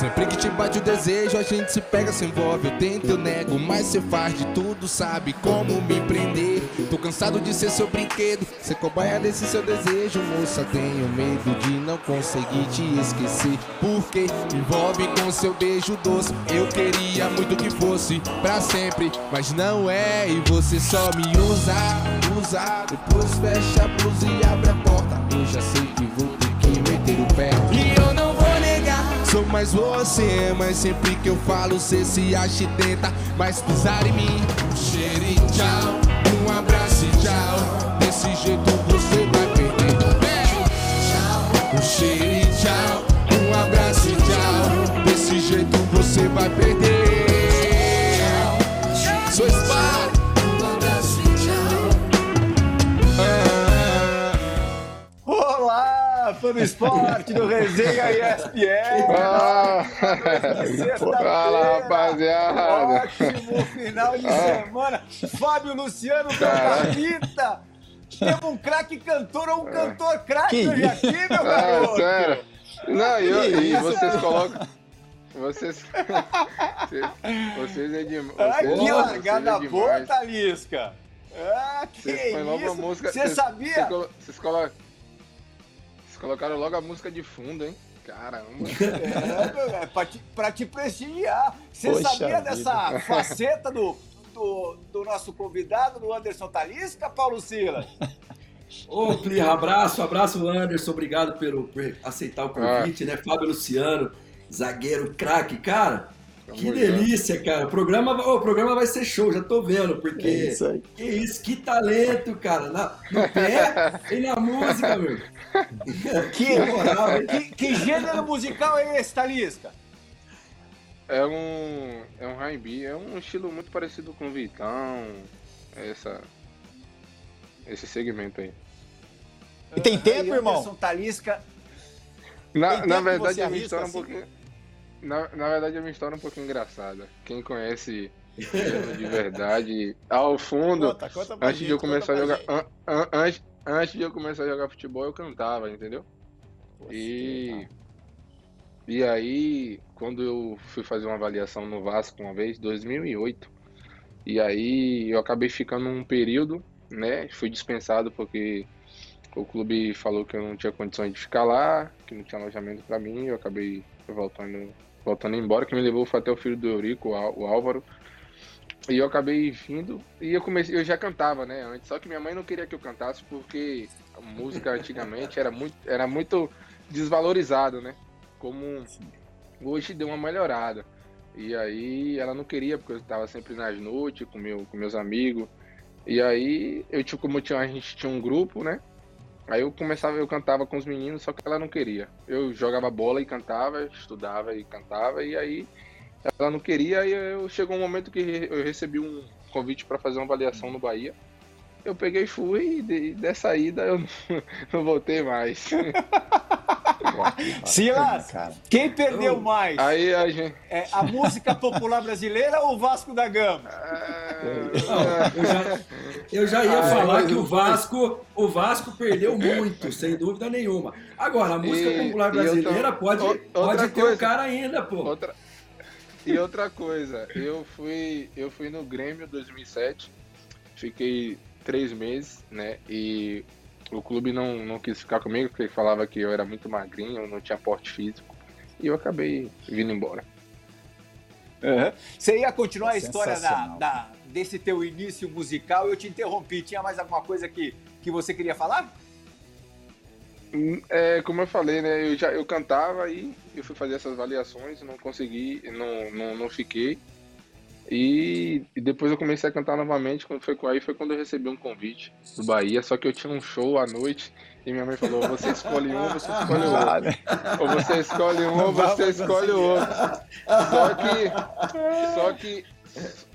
Sempre que te bate o desejo, a gente se pega, se envolve. Eu tento, eu nego, mas você faz de tudo, sabe como me prender. Tô cansado de ser seu brinquedo, ser cobaia desse seu desejo. Moça, tenho medo de não conseguir te esquecer. Porque me envolve com seu beijo doce. Eu queria muito que fosse pra sempre, mas não é. E você só me usa, usa. Depois fecha a blusa e abre a porta. Eu já sei que vou ter que meter o pé. Sou mais você, mas sempre que eu falo, cê se acha e tenta. Mas pisar em mim, um cheiro e tchau. Um abraço e tchau. Desse jeito você vai perder. Um cheiro e tchau. Um abraço e tchau. Desse jeito você vai perder. Fã do esporte do Resenha ESPN. Ah. Fala, rapaziada. Ótimo final de semana. Fábio Luciano Cantavita. Temos um craque cantor ou um cantor craque hoje aqui, meu Ah, garoto. sério? Não, e, eu- e vocês colocam. Vocês. Vocês é demais. Ah, que vocês largada é boa. Talisca. Ah, que Vocês isso. música. Você vocês- sabia? Vocês, colo- vocês colo- vocês colocaram logo a música de fundo, hein? Caramba. É, meu, é pra te, pra te prestigiar. Você Poxa sabia vida. dessa faceta do, do, do nosso convidado, do Anderson Talisca, Paulo Silas? Ô, Plirra, abraço, abraço, Anderson. Obrigado pelo, por aceitar o convite, né? Fábio Luciano, zagueiro craque, cara. Que delícia, cara. O programa, ô, o programa vai ser show, já tô vendo, porque. É isso aí. Que isso, que talento, cara. Na- no pé e na música, meu. Que, moral, que, que gênero musical é esse, Talisca? É um. É um R&B, é um estilo muito parecido com o Vitão. Essa. Esse segmento aí. E tem tempo, Aí, irmão? Talisca. Na, Tem na verdade, a minha história é um assim? pouquinho. Na, na verdade, a minha história é um pouquinho engraçada. Quem conhece de verdade, ao fundo, Conta, conta antes de gente, eu começar a jogar. an- an- antes, antes de eu começar a jogar futebol, eu cantava, entendeu? E. E aí, quando eu fui fazer uma avaliação no Vasco uma vez, 2008, e aí eu acabei ficando um período, né? Fui dispensado porque o clube falou que eu não tinha condições de ficar lá, que não tinha alojamento para mim, eu acabei voltando, voltando embora, que me levou foi até o filho do Eurico, o Ál- o Álvaro. E eu acabei vindo e eu comecei, eu já cantava, né, antes, só que minha mãe não queria que eu cantasse porque a música antigamente era muito, era muito desvalorizado, né? Como hoje deu uma melhorada. E aí ela não queria porque eu estava sempre nas noites com meu com meus amigos. E aí eu tipo como tinha, a gente tinha um grupo, né? Aí eu começava, eu cantava com os meninos, só que ela não queria. Eu jogava bola e cantava, estudava e cantava, e aí ela não queria, e eu chegou um momento que eu recebi um convite para fazer uma avaliação no Bahia. Eu peguei e fui, e de- dessa ida eu não, não voltei mais. Silas, quem perdeu Eu- mais? Aí a gente. É a música popular brasileira ou o Vasco da Gama? Ah, Eu já, eu já ia Ah, falar mas que o o- Vasco, o Vasco perdeu muito, sem dúvida nenhuma. Agora, a música E- popular brasileira pode, o- outra pode ter coisa. um cara ainda, pô. Outra... E outra coisa, eu fui, eu fui no Grêmio 2007, fiquei três meses, né? E o clube não, não quis ficar comigo, porque falava que eu era muito magrinho, eu não tinha porte físico. E eu acabei vindo embora. Você ia continuar a história da, da- desse teu início musical, eu te interrompi. Tinha mais alguma coisa que, que você queria falar? Hum, É, como eu falei, né? Eu já eu cantava e eu fui fazer essas avaliações, não consegui, não, não, não fiquei. E, e depois eu comecei a cantar novamente, quando foi aí foi quando eu recebi um convite do Bahia, só que eu tinha um show à noite e minha mãe falou, você escolhe um, você escolhe o outro. Ou você escolhe um, ou você escolhe o outro. Só que, só que,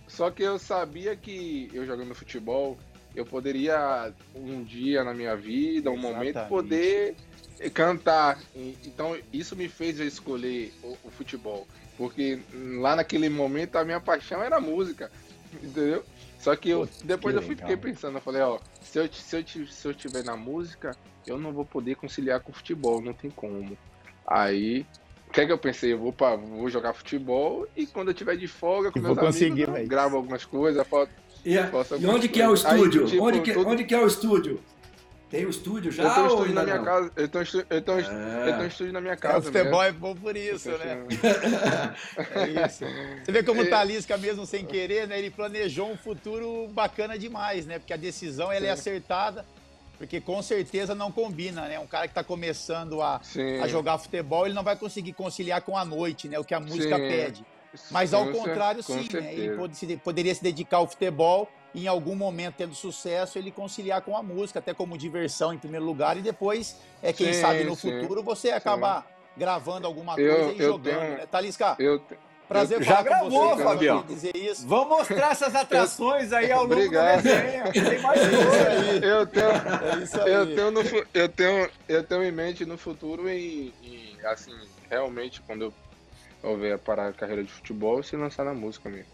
só que eu sabia que eu jogando futebol, eu poderia um dia na minha vida, um momento, Exatamente. poder cantar. Então isso me fez escolher o, o futebol, porque lá naquele momento a minha paixão era a música, entendeu? Só que eu, depois que eu fui, legal. fiquei pensando, eu falei, ó, se eu, se eu, se eu tiver na música, eu não vou poder conciliar com o futebol, não tem como. Aí que é que eu pensei? Eu vou, pra, vou jogar futebol e quando eu tiver de folga com E meus vou conseguir, amigos, eu velho. gravo algumas coisas, foto. E, a- Posso e onde que é o estúdio? Aí, tipo, onde, que, tudo- onde que é o estúdio? Tem o estúdio já eu tenho um ou estúdio na minha não? casa. Eu tenho, estu- eu tenho, Ah. eu tenho um estúdio na minha É, casa. o futebol mesmo. é bom por isso, né? tenho- É isso. Você vê como o É. Talisca, mesmo sem querer, né? Ele planejou um futuro bacana demais, né? Porque a decisão ela é acertada, porque com certeza não combina, né? Um cara que está começando a, a jogar futebol, ele não vai conseguir conciliar com a noite, né? O que a música Sim. pede. Mas ao Com contrário, com sim, né? Ele pode se- poderia se dedicar ao futebol e em algum momento, tendo sucesso, ele conciliar com a música, até como diversão em primeiro lugar, e depois, é quem Sim, sabe no sim, futuro, você acabar gravando alguma Eu- coisa e eu jogando, tenho- né? Talisca, Eu, te- prazer Já falar gravou, com você, Fabião. eu dizer isso. Vamos mostrar essas atrações aí ao longo Obrigado. do desenho. Tem mais É coisa. aí, eu tenho. é isso aí. Eu tenho, no, eu, tenho, eu tenho em mente no futuro e, e, assim, realmente, quando eu houver parar a carreira de futebol, se lançar na música mesmo.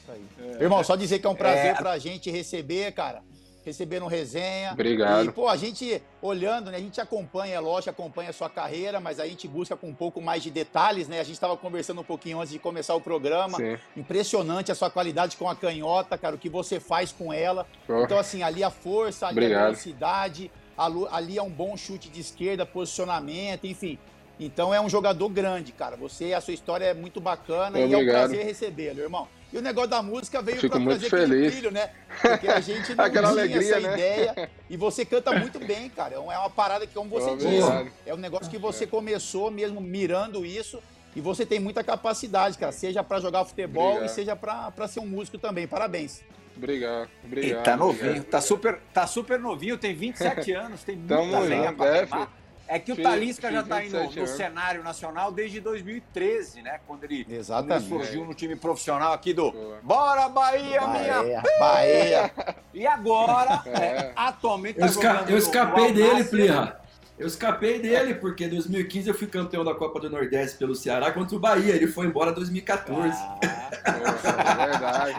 Isso aí. Irmão, só dizer que é um prazer É. pra gente receber, cara. Receber no resenha. Obrigado. E, pô, a gente olhando, né? A gente acompanha, é lógico, acompanha a sua carreira, mas a gente busca com um pouco mais de detalhes, né? A gente estava conversando um pouquinho antes de começar o programa. Sim. Impressionante a sua qualidade com a canhota, cara, o que você faz com ela. Pô, Então, assim, ali a força, ali a Obrigado. velocidade, alu- ali é um bom chute de esquerda, posicionamento, enfim. Então é um jogador grande, cara. Você, a sua história é muito bacana e é um Obrigado. prazer recebê-lo, irmão. E o negócio da música veio Fico pra muito trazer aquele feliz. brilho, né? Porque a gente não Aquela tinha alegria, essa né? ideia. E você canta muito bem, cara. É uma parada que, como você Obrigado. disse, é um negócio que você começou mesmo mirando isso. E você tem muita capacidade, cara. Seja pra jogar futebol Obrigado. e seja pra pra ser um músico também. Parabéns. Obrigado, obrigado. Ele tá novinho, obrigado. tá super, tá super novinho, tem 27 anos, tem muita lenha pra é, queimar. É que o Fiz- Talisca já fiz tá aí no, 27 no cenário nacional desde 2013, né? Quando ele, quando ele surgiu no time profissional aqui do Boa. Bora Bahia, minha Bahia, Bahia. E agora, É. é, atualmente tá Eu, esca- eu escapei no dele. Plirra. Eu escapei dele, porque em 2015 eu fui campeão da Copa do Nordeste pelo Ceará contra o Bahia. Ele foi embora em 2014. Ah, é verdade.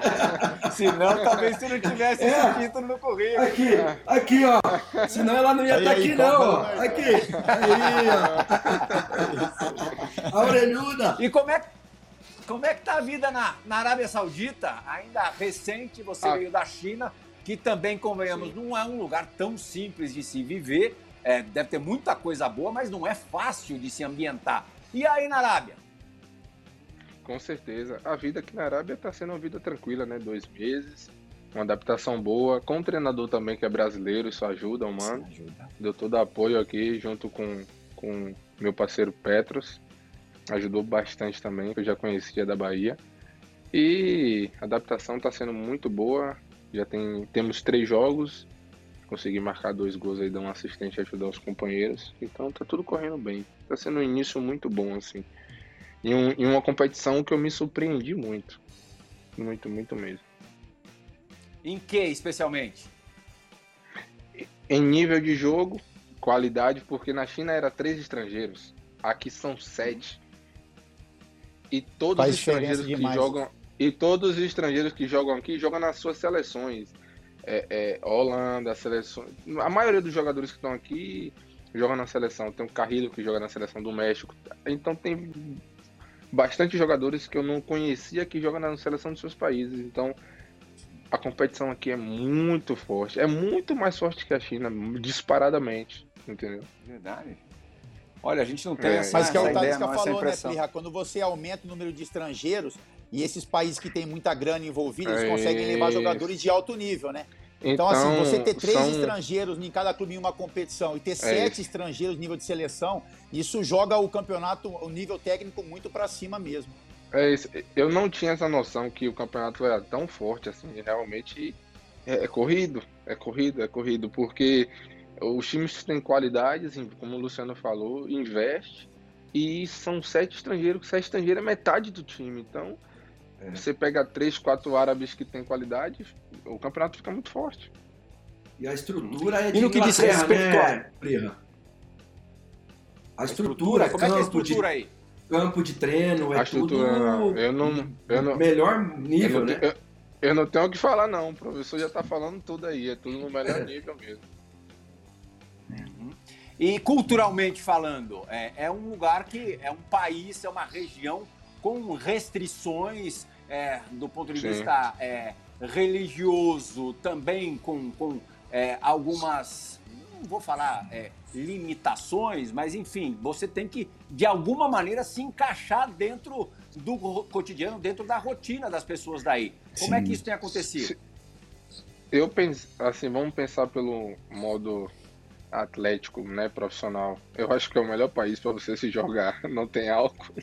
senão, talvez se não tivesse É. esse título no currículo. Aqui, aqui, ó. Senão ela não ia Aí, estar aí, aqui, não. ó. Aqui. Aí, ó. A orelhuda. E como é, como é que tá a vida na, na Arábia Saudita? Ainda recente, você Ah. veio da China, que também, convenhamos, não é um lugar tão simples de se viver. É, deve ter muita coisa boa, mas não é fácil de se ambientar. E aí na Arábia? Com certeza. A vida aqui na Arábia tá sendo uma vida tranquila, né? Dois meses, uma adaptação boa. Com o treinador também, que é brasileiro, isso ajuda, mano. Ajuda. Deu todo apoio aqui, junto com, com meu parceiro Petros. Ajudou bastante também, que eu já conhecia da Bahia. E a adaptação está sendo muito boa. Já tem, temos três jogos. Consegui marcar dois gols aí, dar um assistente e ajudar os companheiros. Então tá tudo correndo bem. Tá sendo um início muito bom, assim. Em, um- em uma competição que eu me surpreendi muito. Muito, muito mesmo. Em que, especialmente? Em nível de jogo, qualidade, porque na China era três estrangeiros, aqui são sete. E todos Faz os estrangeiros que demais. jogam e todos os estrangeiros que jogam aqui jogam nas suas seleções. É, é, Holanda, seleção. A maioria dos jogadores que estão aqui jogam na seleção. Tem o Carrilho que joga na seleção do México. Então tem bastante jogadores que eu não conhecia que jogam na seleção dos seus países. Então a competição aqui é muito forte. É muito mais forte que a China, disparadamente. Entendeu? Verdade. Olha, a gente não tem É, essa, Mas que é o Talisca não, essa falou, né. Plirra? Quando você aumenta o número de estrangeiros e esses países que têm muita grana envolvida, eles É conseguem levar jogadores de alto nível, né? Então, assim, você ter três são- estrangeiros em cada clube em uma competição e ter sete isso. estrangeiros nível de seleção, isso joga o campeonato, o nível técnico muito pra cima mesmo. É isso. Eu não tinha essa noção que o campeonato era tão forte assim. Realmente é, é corrido, é corrido, é corrido, porque os times têm qualidade, assim, como o Luciano falou, investe e são sete estrangeiros, sete estrangeiros é metade do time. Então, É. você pega três, quatro árabes que têm qualidade, o campeonato fica muito forte. E a estrutura é de E no que diz Inglaterra, respeito né, Plirra? A estrutura, como é que é a campo, estrutura de, aí? campo de treino, é a estrutura, tudo não. eu não, eu não, melhor nível, eu não, né? eu, eu não tenho o que falar não, o professor já tá falando tudo aí, é tudo no melhor nível mesmo. E culturalmente falando, é, é, um lugar que é um país, é uma região com restrições é, do ponto de Sim. vista é, religioso, também com, com é, algumas, não vou falar é, limitações, mas enfim, você tem que, de alguma maneira, se encaixar dentro do cotidiano, dentro da rotina das pessoas daí. Como Sim. é que isso tem acontecido? Eu penso, assim, vamos pensar pelo modo atlético, né, profissional. Eu acho que é o melhor país para você se jogar. Não tem álcool.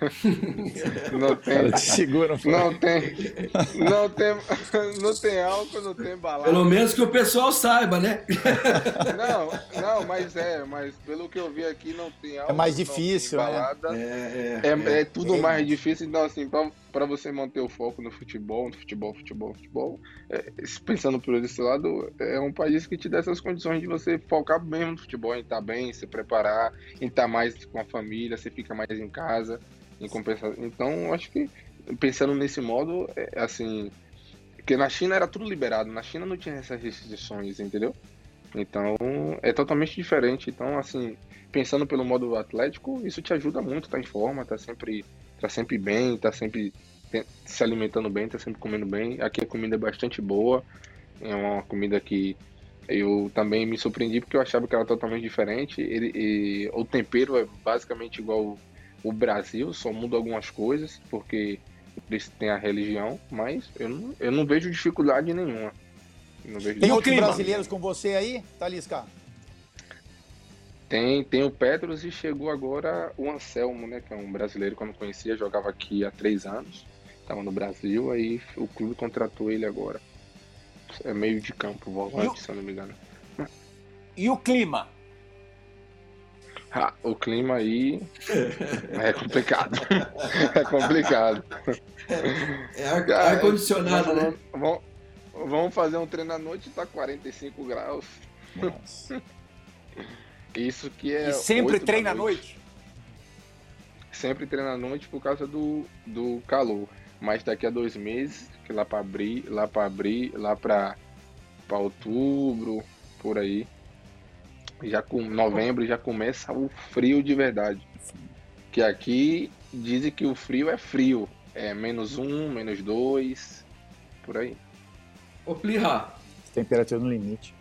não tem. Segura, não tem. Não tem. Não tem álcool, não tem balada. Pelo menos que o pessoal saiba, né? Não, não, mas é, mas pelo que eu vi aqui não tem álcool. É mais difícil, né? balada. É, é, é, é, tudo é. mais difícil. Então, assim, para você manter o foco no futebol, no futebol, futebol, futebol, é, pensando por esse lado, é um país que te dá essas condições de você focar mesmo no futebol, em estar tá bem, se preparar, em estar tá mais com a família, você fica mais em casa, em compensação. Então, acho que pensando nesse modo, é, assim, porque na China era tudo liberado, na China não tinha essas restrições, entendeu? Então, é totalmente diferente. Então, assim, pensando pelo modo atlético, isso te ajuda muito, tá em forma, tá sempre tá sempre bem, tá sempre se alimentando bem, tá sempre comendo bem. Aqui a comida é bastante boa, é uma comida que eu também me surpreendi porque eu achava que era totalmente diferente. Ele, e, o tempero é basicamente igual o Brasil, só muda algumas coisas, porque eles têm a religião, mas eu não, eu não vejo dificuldade nenhuma. Vejo Tem outros brasileiros com você aí, Talisca? Tem, tem o Petros e chegou agora o Anselmo, né? Que é um brasileiro que eu não conhecia, jogava aqui há três anos. Estava no Brasil, aí o clube contratou ele agora. É meio de campo, volante, se eu não me engano. E o clima? Ah, o clima aí é complicado. é complicado. É ar-condicionado, ar né? Vamos, vamos fazer um treino à noite e tá 45 graus. Nossa. Isso que é. E sempre treina à noite? Sempre treina à noite por causa do, do calor. Mas daqui a dois meses, que lá para abrir, lá para abrir, lá para outubro, por aí. Já com novembro já começa o frio de verdade. Que aqui dizem que o frio é frio. É menos um, menos dois, por aí. Ô Plirra. Temperatura no limite.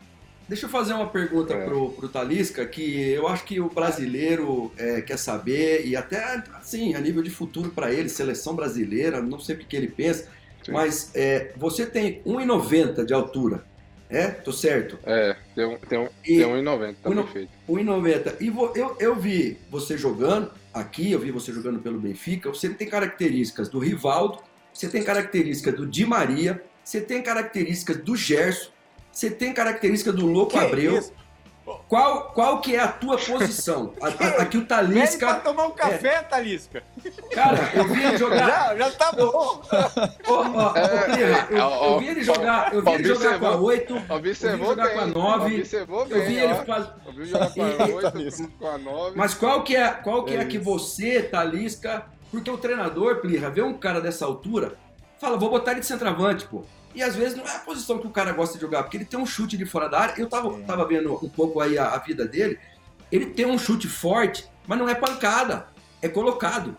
Deixa eu fazer uma pergunta é. pro, pro Talisca, que eu acho que o brasileiro é, quer saber, e até assim, a nível de futuro para ele, seleção brasileira, não sei o que ele pensa, Sim. mas é, você tem 1,90 de altura, é? Tô certo? É, tem, um, tem, um, e, tem 1,90, tá 1, perfeito. 1,90. E vo, eu, eu vi você jogando aqui, eu vi você jogando pelo Benfica, você tem características do Rivaldo, você tem características do Di Maria, você tem características do Gerson, você tem característica do Louco que Abreu. Isso? Qual, qual que é a tua posição? Aqui o Talisca. Pede pra tomar um café, é. Talisca. Cara, eu vi ele jogar. Já, já tá bom. Ô, ó, é, eu, eu vi ele jogar, eu vi ele jogar com a 8, eu vi ele jogar com a 9. Eu vi ele fazer. Eu vi jogar com a 8, com a 9. Mas qual que é, qual que é, é que você, Talisca, porque o treinador, Plirra, vê um cara dessa altura, fala, vou botar ele de centroavante, pô. E às vezes não é a posição que o cara gosta de jogar, porque ele tem um chute de fora da área. Eu tava, tava vendo um pouco aí a, a vida dele. Ele tem um chute forte, mas não é pancada, é colocado,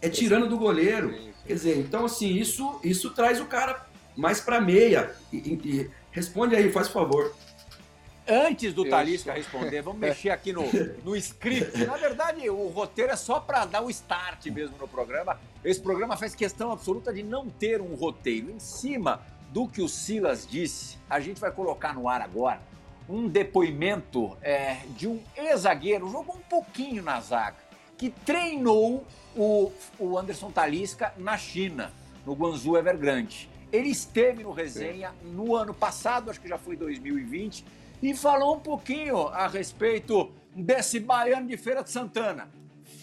é tirando do goleiro. Quer dizer, então assim, isso, isso traz o cara mais para meia. E, e, e, responde aí, faz favor. Antes do Talisca responder, vamos mexer aqui no, no script. Na verdade, o roteiro é só para dar o start mesmo no programa. Esse programa faz questão absoluta de não ter um roteiro. Em cima do que o Silas disse, a gente vai colocar no ar agora um depoimento é, de um ex-zagueiro, jogou um pouquinho na zaga, que treinou o, o Anderson Talisca na China, no Guangzhou Evergrande. Ele esteve no resenha Sim. no ano passado, acho que já foi 2020, e falou um pouquinho a respeito desse baiano de Feira de Santana.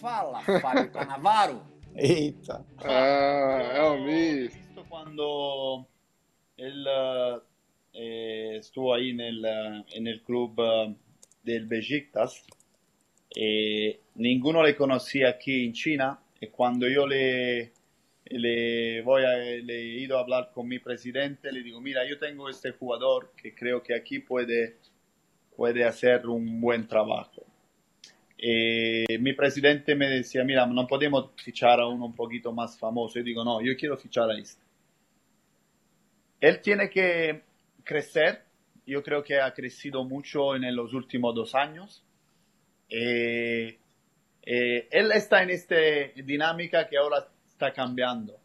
Fala, Fábio Canavaro. Eita. Ah, é o misto. Quando él eh, estuvo ahí en el, en el club uh, del Besiktas. Eh, ninguno le conocía aquí en China y cuando yo le, le, voy a, le he ido a hablar con mi presidente, le digo, mira, yo tengo este jugador que creo que aquí puede, puede hacer un buen trabajo. Eh, mi presidente me decía, mira, no podemos fichar a uno un poquito más famoso. Yo digo, no, yo quiero fichar a este. Él tiene que crecer. Yo creo que ha crecido mucho en los últimos dos años. Eh, eh, él está en esta dinámica que ahora está cambiando.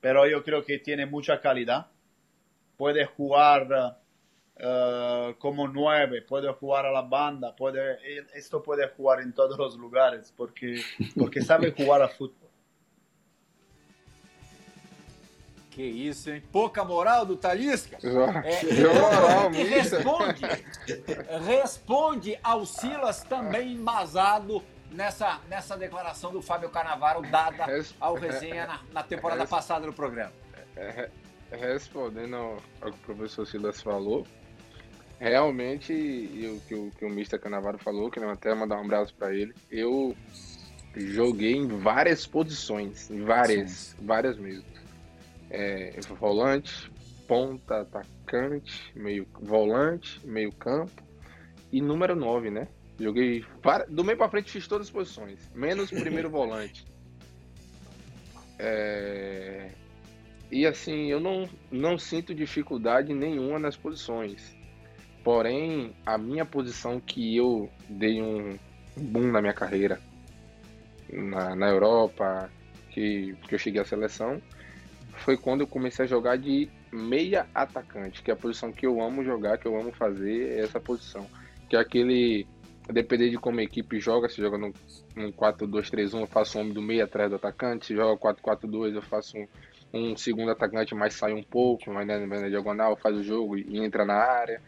pero yo creo que tiene mucha calidad. Puede jugar como nueve, puede jugar a la banda, puede, esto puede jugar en todos los lugares porque, porque sabe jugar a fútbol. Que isso, hein? Pouca moral do Talisca. É, e responde, responde ao Silas também embasado nessa, nessa declaração do Fábio Canavaro dada ao resenha na, na temporada passada no programa. É, respondendo ao, ao que o professor Silas falou, realmente, e o que o, que o Mr. Canavaro falou, que até mandar um abraço para ele, eu joguei em várias posições, em várias, várias mesmo. É, volante, ponta, atacante, meio volante, meio campo e número 9, né? Joguei do meio para frente fiz todas as posições, menos o primeiro volante. É... E assim, eu não, não sinto dificuldade nenhuma nas posições. Porém, a minha posição que eu dei um boom na minha carreira na, na Europa, que, que eu cheguei à seleção, foi quando eu comecei a jogar de meia atacante, que é a posição que eu amo jogar, que eu amo fazer, é essa posição. Que é aquele, depender de como a equipe joga, se joga no 4-2-3-1, eu faço um homem do meio atrás do atacante, se joga 4-4-2, eu faço um, um, segundo atacante, mas sai um pouco, mas na, na diagonal, faz o jogo e entra na área.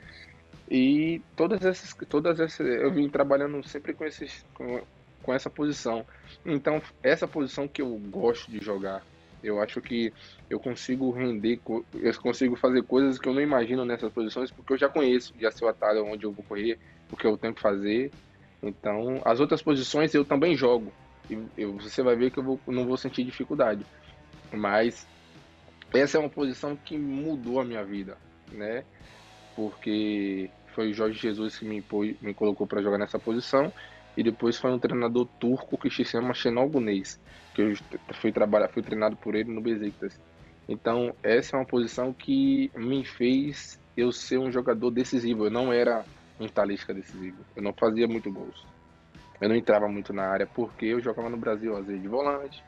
E todas essas, todas essas, eu vim trabalhando sempre com esses, com, com essa posição. Então, essa posição que eu gosto de jogar, eu acho que eu consigo render, eu consigo fazer coisas que eu não imagino nessas posições, porque eu já conheço, já sei o atalho onde eu vou correr, o que eu tenho que fazer. Então, as outras posições eu também jogo. E eu, você vai ver que eu vou, não vou sentir dificuldade. Mas essa é uma posição que mudou a minha vida, né? porque foi o Jorge Jesus que me, me colocou para jogar nessa posição e depois foi um treinador turco que se chama Şenol que eu fui trabalhar, fui treinado por ele no Besiktas. Então essa é uma posição que me fez eu ser um jogador decisivo. Eu não era um talista decisivo. Eu não fazia muito gols. Eu não entrava muito na área porque eu jogava no Brasil às vezes de volante,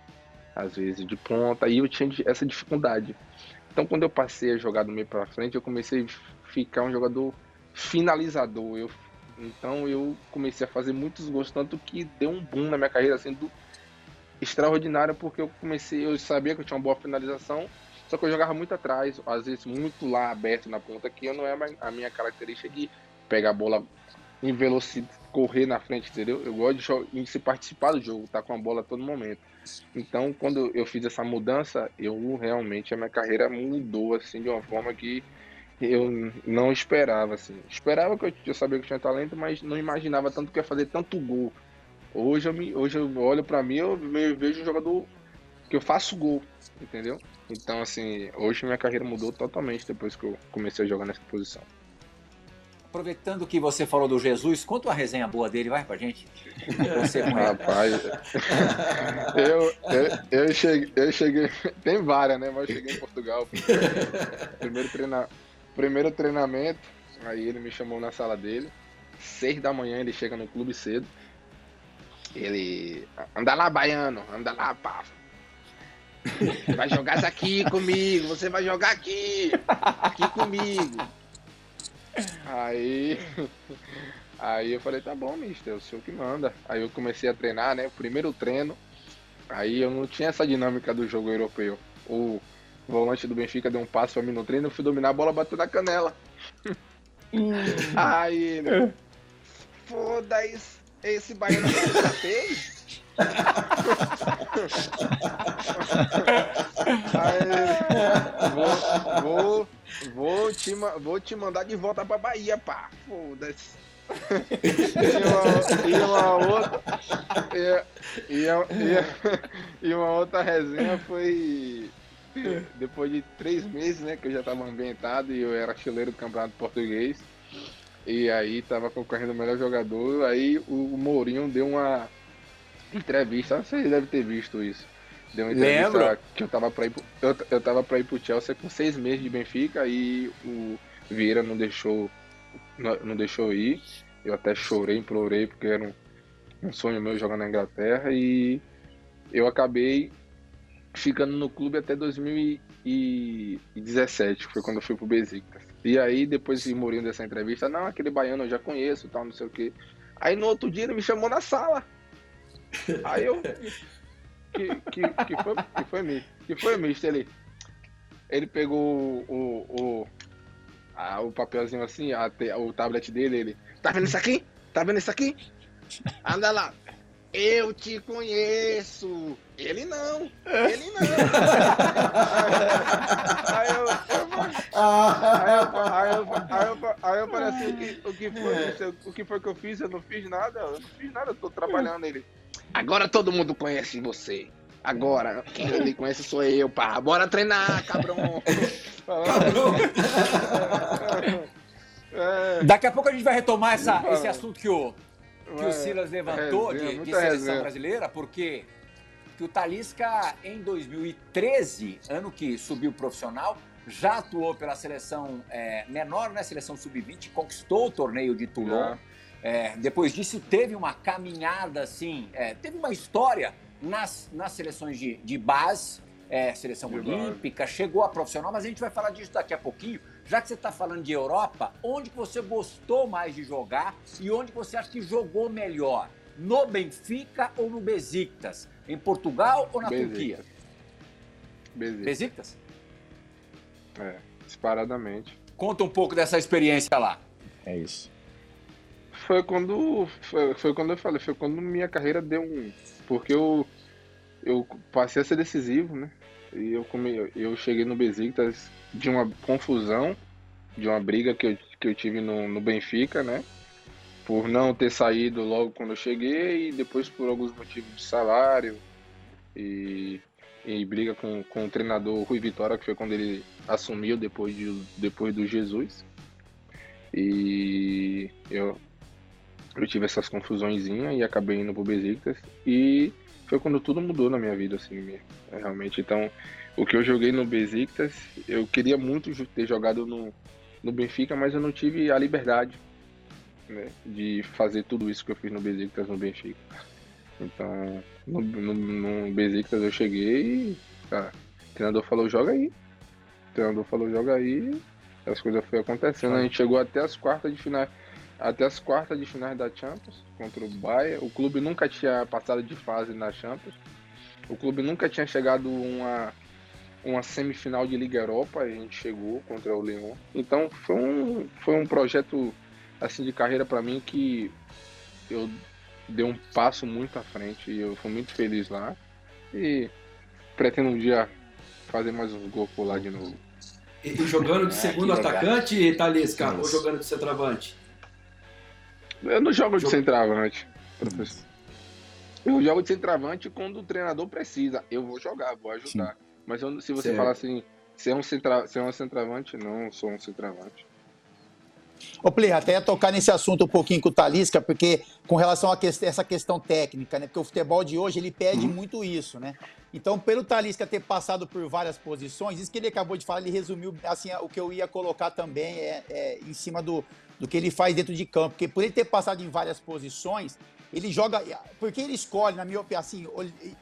às vezes de ponta e eu tinha essa dificuldade. Então quando eu passei a jogar do meio para frente, eu comecei ficar um jogador finalizador. Eu, então eu comecei a fazer muitos gols, tanto que deu um boom na minha carreira, assim, extraordinário, porque eu comecei, eu sabia que eu tinha uma boa finalização, só que eu jogava muito atrás, às vezes muito lá aberto na ponta, que eu não é a minha característica de pegar a bola em velocidade, correr na frente, entendeu? Eu gosto de, de se participar do jogo, tá com a bola a todo momento. Então, quando eu fiz essa mudança, eu realmente a minha carreira mudou assim de uma forma que eu não esperava, assim. Esperava que eu, eu sabia que eu tinha talento, mas não imaginava tanto que ia fazer tanto gol. Hoje eu, me, hoje eu olho para mim, eu vejo um jogador que eu faço gol, entendeu? Então, assim, hoje minha carreira mudou totalmente depois que eu comecei a jogar nessa posição. Aproveitando que você falou do Jesus, conta uma resenha boa dele, vai pra gente. Você com Rapaz, eu, eu, eu, cheguei, eu cheguei, tem várias, né? Mas eu cheguei em Portugal. Primeiro treinar Primeiro treinamento, aí ele me chamou na sala dele. Seis da manhã ele chega no clube cedo. Ele. Anda lá, baiano, anda lá, pá. Vai jogar isso aqui comigo, você vai jogar aqui, aqui comigo. Aí. Aí eu falei, tá bom, mister, é o senhor que manda. Aí eu comecei a treinar, né? Primeiro treino. Aí eu não tinha essa dinâmica do jogo europeu. O volante do Benfica deu um passo pra mim no treino, eu fui dominar a bola, bateu na canela. Hum. Aí ele. Foda-se, esse baiano já fez? Aí, vou, vou, vou, te, vou te mandar de volta pra Bahia, pá. Foda-se. e, uma, e uma outra e, e, e, e uma outra resenha foi depois de três meses, né, que eu já estava ambientado e eu era artilheiro do campeonato português, E aí tava concorrendo o melhor jogador. Aí o Mourinho deu uma entrevista. Vocês devem ter visto isso. Deu uma entrevista Lembro. que eu tava, pra ir, eu, eu tava pra ir pro Chelsea com seis meses de Benfica e o Vieira não deixou, não, não deixou ir. Eu até chorei, implorei, porque era um, um sonho meu jogar na Inglaterra e eu acabei ficando no clube até 2017, que foi quando eu fui pro Besiktas. E aí, depois de Mourinho dessa entrevista, não, aquele baiano eu já conheço, tal, não sei o quê. Aí no outro dia ele me chamou na sala. Aí eu. Que, que, que foi, que foi misto? Que foi misto? Ele, ele pegou o, o, a, o papelzinho assim, a, o tablet dele, ele. Tá vendo isso aqui? Tá vendo isso aqui? Anda lá. Eu te conheço. Ele não. Ele não. aí eu, aí eu, aí eu, aí eu falei assim, o que, o, que foi, o que foi que eu fiz? Eu não fiz nada. Eu não fiz nada, eu tô trabalhando ele. Agora todo mundo conhece você. Agora, quem ele conhece sou eu, pá. Bora treinar, cabrão. cabrão. Daqui a pouco a gente vai retomar essa, esse assunto que o, que o Silas levantou resenha, de, de seleção resenha. brasileira, porque que o Talisca, em 2013, ano que subiu profissional, já atuou pela seleção é, menor, né? Seleção sub-20, conquistou o torneio de Toulon. É, depois disso, teve uma caminhada assim, é, teve uma história nas, nas seleções de, de base, é, seleção de olímpica, base. chegou a profissional, mas a gente vai falar disso daqui a pouquinho. Já que você está falando de Europa, onde que você gostou mais de jogar e onde você acha que jogou melhor? No Benfica ou no Besiktas? Em Portugal ou na Besiktas. Turquia? Besiktas. Besiktas? É, disparadamente. Conta um pouco dessa experiência lá. É isso. Foi quando foi, foi quando eu falei, foi quando minha carreira deu um, porque eu eu passei a ser decisivo, né? E eu come, eu cheguei no Besiktas de uma confusão, de uma briga que eu, que eu tive no, no Benfica, né? Por não ter saído logo quando eu cheguei e depois por alguns motivos de salário e, e briga com, com o treinador Rui Vitória, que foi quando ele assumiu depois, de, depois do Jesus. E eu, eu tive essas confusões e acabei indo pro Besiktas e foi quando tudo mudou na minha vida, assim, realmente. Então, o que eu joguei no Besiktas, eu queria muito ter jogado no, no Benfica, mas eu não tive a liberdade né, de fazer tudo isso que eu fiz no Besiktas no Benfica. Então, no, no, no Besiktas eu cheguei e, cara, o treinador falou, joga aí. O treinador falou, joga aí. As coisas foram acontecendo. A gente chegou até as quartas de final até as quartas de finais da Champions contra o Bayern. O clube nunca tinha passado de fase na Champions. O clube nunca tinha chegado uma uma semifinal de Liga Europa, a gente chegou contra o Lyon. Então foi um, foi um projeto assim de carreira para mim que eu dei um passo muito à frente e eu fui muito feliz lá. E pretendo um dia fazer mais uns gols por lá de novo. E, jogando de é, segundo atacante, Talisca, ou jogando de centroavante? Eu não jogo de centroavante, professor. Eu jogo de centroavante quando o treinador precisa. Eu vou jogar, vou ajudar. Sim. Mas eu, se você certo. falar assim, ser é um, centra, ser é um centroavante, não sou um centroavante. Ô, Play, até tocar nesse assunto um pouquinho com o Talisca, porque com relação a que, essa questão técnica, né? Porque o futebol de hoje ele pede uhum. muito isso, né? Então, pelo Talisca ter passado por várias posições, isso que ele acabou de falar, ele resumiu assim, o que eu ia colocar também é, é em cima do, do que ele faz dentro de campo, porque por ele ter passado em várias posições, ele joga. Porque ele escolhe, na minha opinião, assim,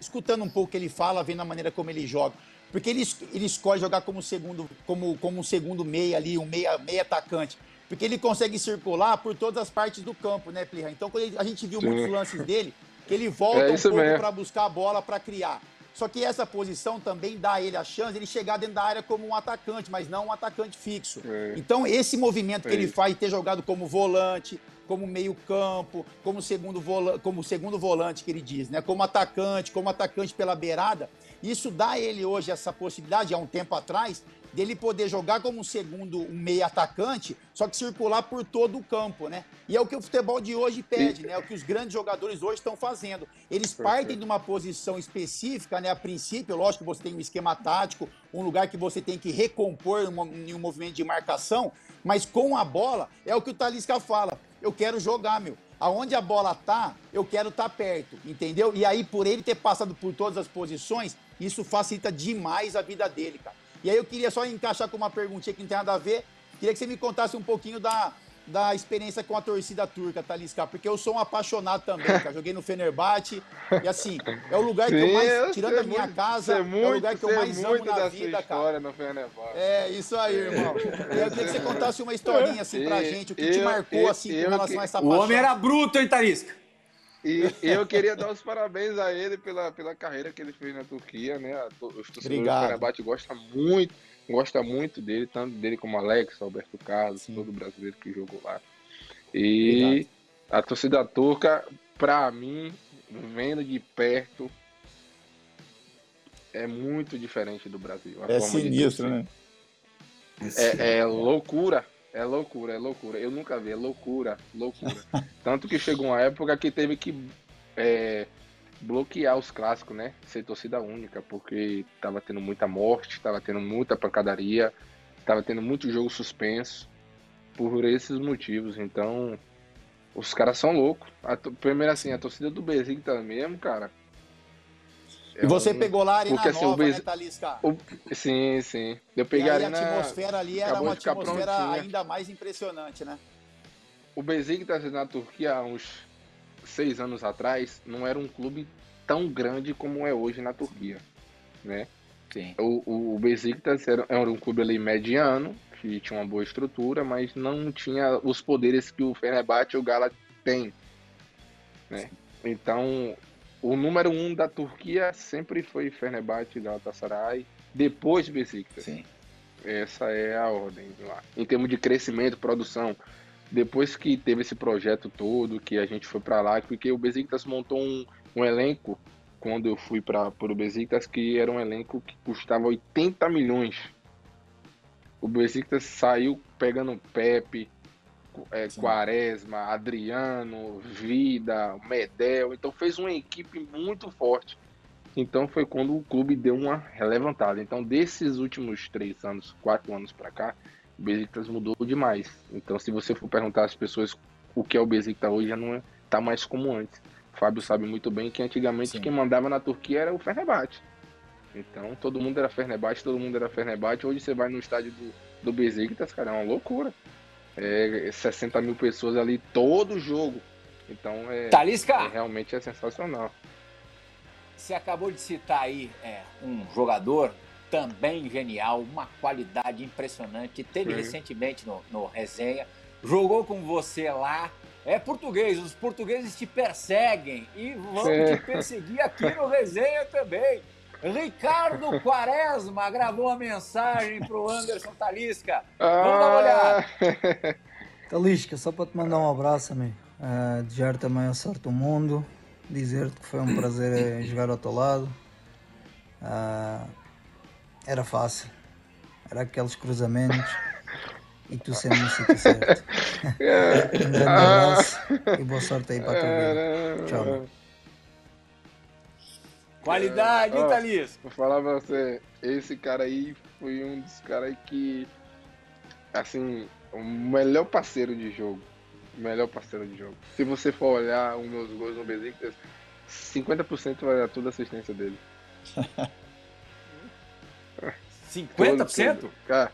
escutando um pouco o que ele fala, vendo a maneira como ele joga. Porque ele, ele escolhe jogar como segundo, como, como um segundo meia ali, um meia, meia atacante. Porque ele consegue circular por todas as partes do campo, né, Plirra? Então, ele, a gente viu Sim. muitos lances dele, que ele volta é um pouco para buscar a bola para criar. Só que essa posição também dá a ele a chance de ele chegar dentro da área como um atacante, mas não um atacante fixo. É. Então, esse movimento que é ele faz, ter jogado como volante, como meio-campo, como segundo volante, como segundo volante que ele diz, né? Como atacante, como atacante pela beirada. Isso dá a ele hoje essa possibilidade, há um tempo atrás, dele poder jogar como um segundo, um meio atacante, só que circular por todo o campo, né? E é o que o futebol de hoje pede, né? É o que os grandes jogadores hoje estão fazendo. Eles partem de uma posição específica, né? A princípio, lógico que você tem um esquema tático, um lugar que você tem que recompor em um movimento de marcação, mas com a bola, é o que o Talisca fala. Eu quero jogar, meu. Aonde a bola tá, eu quero estar tá perto, entendeu? E aí, por ele ter passado por todas as posições, isso facilita demais a vida dele, cara. E aí eu queria só encaixar com uma perguntinha que não tem nada a ver. Queria que você me contasse um pouquinho da, da experiência com a torcida turca, Talisca, porque eu sou um apaixonado também, cara. Joguei no Fenerbahçe e assim, é o lugar que eu mais, tirando a minha muito, casa, é, muito, é, o lugar que eu mais amo na vida, cara. No é, isso aí, irmão. E eu queria que você contasse uma historinha assim pra gente, o que eu, te marcou eu, assim com relação a essa paixão. O homem era bruto, hein, Talisca? E eu queria dar os parabéns a ele pela, pela carreira que ele fez na Turquia, né? Os torcedores do Fenerbahçe gostam muito, gosta muito dele, tanto dele como Alex, Alberto Carlos, Sim. todo brasileiro que jogou lá. E a torcida turca, pra mim, vendo de perto, é muito diferente do Brasil. é sinistro, né? É, é loucura é loucura, é loucura. Eu nunca vi, é loucura, loucura. Tanto que chegou uma época que teve que é, bloquear os clássicos, né? Ser torcida única, porque tava tendo muita morte, tava tendo muita pancadaria, tava tendo muito jogo suspenso por esses motivos. Então, os caras são loucos. A, primeiro assim, a torcida do Besiktas mesmo, cara, e você um... pegou lá a Arena Porque, assim, Nova, né, Talisca? O... Sim, sim. Eu peguei a Arena... a atmosfera ali era uma atmosfera prontinha. ainda mais impressionante, né? O Besiktas na Turquia, há uns seis anos atrás, não era um clube tão grande como é hoje na Turquia, né? Sim. O, o Besiktas era, era um clube ali mediano, que tinha uma boa estrutura, mas não tinha os poderes que o Fenerbahçe e o Gala têm, né? Então, o número um da Turquia sempre foi Fenerbahçe, Galatasaray, depois Besiktas. Sim. Essa é a ordem lá. Em termos de crescimento, produção, depois que teve esse projeto todo, que a gente foi para lá, porque o Besiktas montou um, um elenco quando eu fui para o Besiktas que era um elenco que custava 80 milhões. O Besiktas saiu pegando Pepe, é, Quaresma, Adriano, Vida, Medel. Então fez uma equipe muito forte. Então foi quando o clube deu uma relevantada. Então desses últimos três anos, quatro anos para cá, o Besiktas mudou demais. Então se você for perguntar às pessoas o que é o Besiktas hoje, já não é, tá mais como antes. O Fábio sabe muito bem que antigamente Sim. quem mandava na Turquia era o Fenerbahçe. Então todo mundo era Fenerbahçe, todo mundo era Fenerbahçe. Hoje você vai no estádio do, do Besiktas, cara, é uma loucura é, 60 mil pessoas ali todo jogo. Então é, é, realmente é sensacional. Você acabou de citar aí é, um jogador também genial, uma qualidade impressionante. Teve Sim. recentemente no, no resenha, jogou com você lá. É português, os portugueses te perseguem e vão é. te perseguir aqui no resenha também. Ricardo Quaresma gravou uma mensagem pro Anderson Talisca. Vamos ah. dar uma olhada. Talisca, só para te mandar um abraço, amigo. Uh, desejar também a sorte do mundo. Dizer-te que foi um prazer jogar ao teu lado. Uh, era fácil. Era aqueles cruzamentos. E tu sempre no sítio certo. um grande abraço e boa sorte aí para a tua vida. Tchau. Qualidade, hein, Thalys? Vou falar pra você, esse cara aí foi um dos caras que, assim, o melhor parceiro de jogo. O melhor parceiro de jogo. Se você for olhar os meus gols no Besiktas, 50% vai dar toda a assistência dele. 50%? Cara,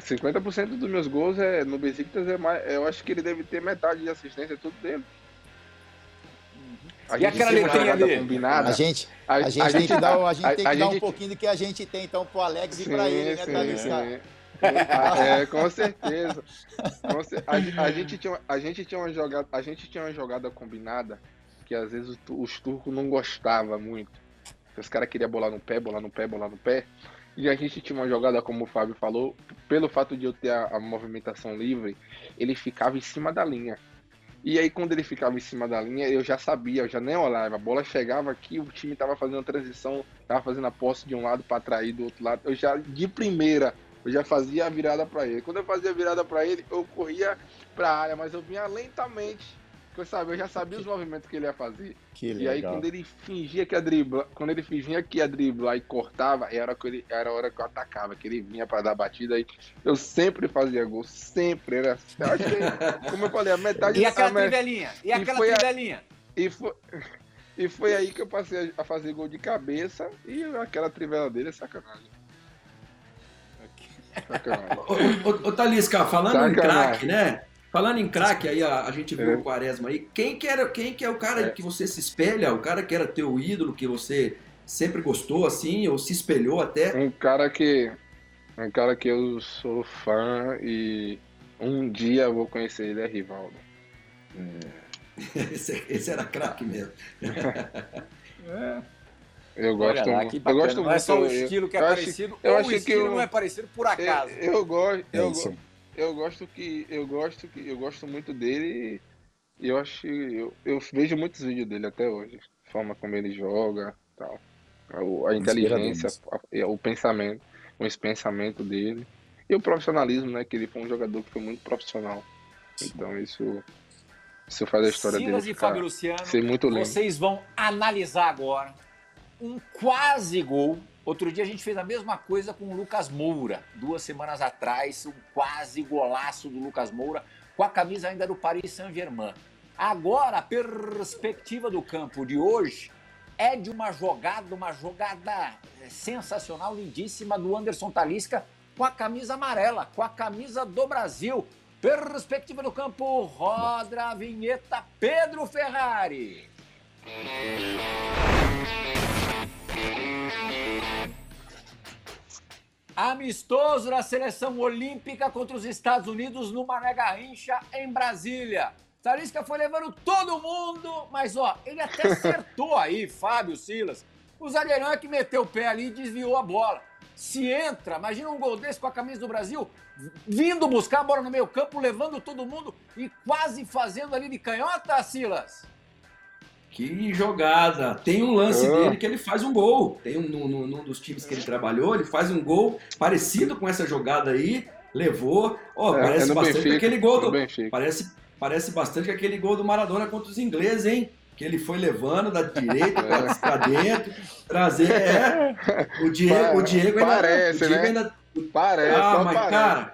50% dos meus gols é, no Besiktas é mais. Eu acho que ele deve ter metade de assistência, é tudo dele. A e aquela letrinha ali? Combinada. A gente, a, a gente a tem gente, que dar, a gente tem que dar um pouquinho do que a gente tem, então, pro Alex sim, e pra ele, né, Thalys? É, com certeza. Com cer a, a, gente tinha, a, gente tinha uma jogada, a gente tinha uma jogada combinada que às vezes os, os turcos não gostavam muito. Os caras queriam bolar no pé, bolar no pé, bolar no pé. E a gente tinha uma jogada, como o Fábio falou, pelo fato de eu ter a, a movimentação livre, ele ficava em cima da linha. E aí, quando ele ficava em cima da linha, eu já sabia, eu já nem olhava. A bola chegava aqui, o time tava fazendo a transição, tava fazendo a posse de um lado para atrair do outro lado. Eu já, de primeira, eu já fazia a virada para ele. Quando eu fazia a virada para ele, eu corria para a área, mas eu vinha lentamente eu, sabe, eu já sabia os movimentos que ele ia fazer. Que e aí quando ele fingia que ia driblar, quando ele fingia que ia driblar e cortava, era, que ele, era a hora que eu atacava, que ele vinha para dar batida e eu sempre fazia gol, sempre era. Eu acho que, como eu falei, a metade E aquela trivelinha? E aquela e trivelinha? A, e foi e foi aí que eu passei a fazer gol de cabeça e aquela trivela dele é sacanagem. Sacanagem. Ô, ô, ô Talisca, falando sacanagem. em craque, né? Falando em craque, aí a, a, gente viu é. o Quaresma aí. Quem que, era, quem que é o cara é. que você se espelha? O cara que era teu ídolo, que você sempre gostou, assim, ou se espelhou até? Um cara que. Um cara que eu sou fã e um dia eu vou conhecer ele é Rivaldo. É. esse, esse, era craque mesmo. é. Eu gosto, lá, eu gosto não muito. Não é só o estilo que é parecido, eu ou o estilo eu, não é parecido por acaso. Eu, eu gosto, eu, é eu gosto que eu gosto que eu gosto muito dele e eu acho eu, eu vejo muitos vídeos dele até hoje, a forma como ele joga, tal, a, a inteligência, a, o pensamento, o pensamento dele e o profissionalismo, né, que ele foi um jogador que foi muito profissional. Então isso isso faz a história Silas dele e Fábio Luciano, ser muito lindo. Vocês vão analisar agora um quase gol Outro dia a gente fez a mesma coisa com o Lucas Moura, duas semanas atrás, um quase golaço do Lucas Moura, com a camisa ainda do Paris Saint-Germain. Agora, a perspectiva do campo de hoje é de uma jogada, uma jogada sensacional, lindíssima do Anderson Talisca com a camisa amarela, com a camisa do Brasil. Perspectiva do campo, roda a vinheta Pedro Ferrari. Amistoso da seleção olímpica contra os Estados Unidos no Mané Garrincha, em Brasília. Talisca foi levando todo mundo, mas ó, ele até acertou aí, Fábio Silas. O zagueirão é que meteu o pé ali e desviou a bola. Se entra, imagina um gol desse com a camisa do Brasil, vindo buscar a bola no meio campo, levando todo mundo e quase fazendo ali de canhota, Silas. Que jogada! Tem um lance ah. dele que ele faz um gol. Tem um no, num dos times que ele trabalhou, ele faz um gol parecido com essa jogada aí. Levou. Ó, oh, é, parece é bastante Benfica, aquele gol do. Parece, parece bastante aquele gol do Maradona contra os ingleses, hein? Que ele foi levando da direita é. para dentro, trazer. É. O Diego, o Diego ainda. Parece, o Diego né? Ainda... Parece. Ah, mas parece. cara.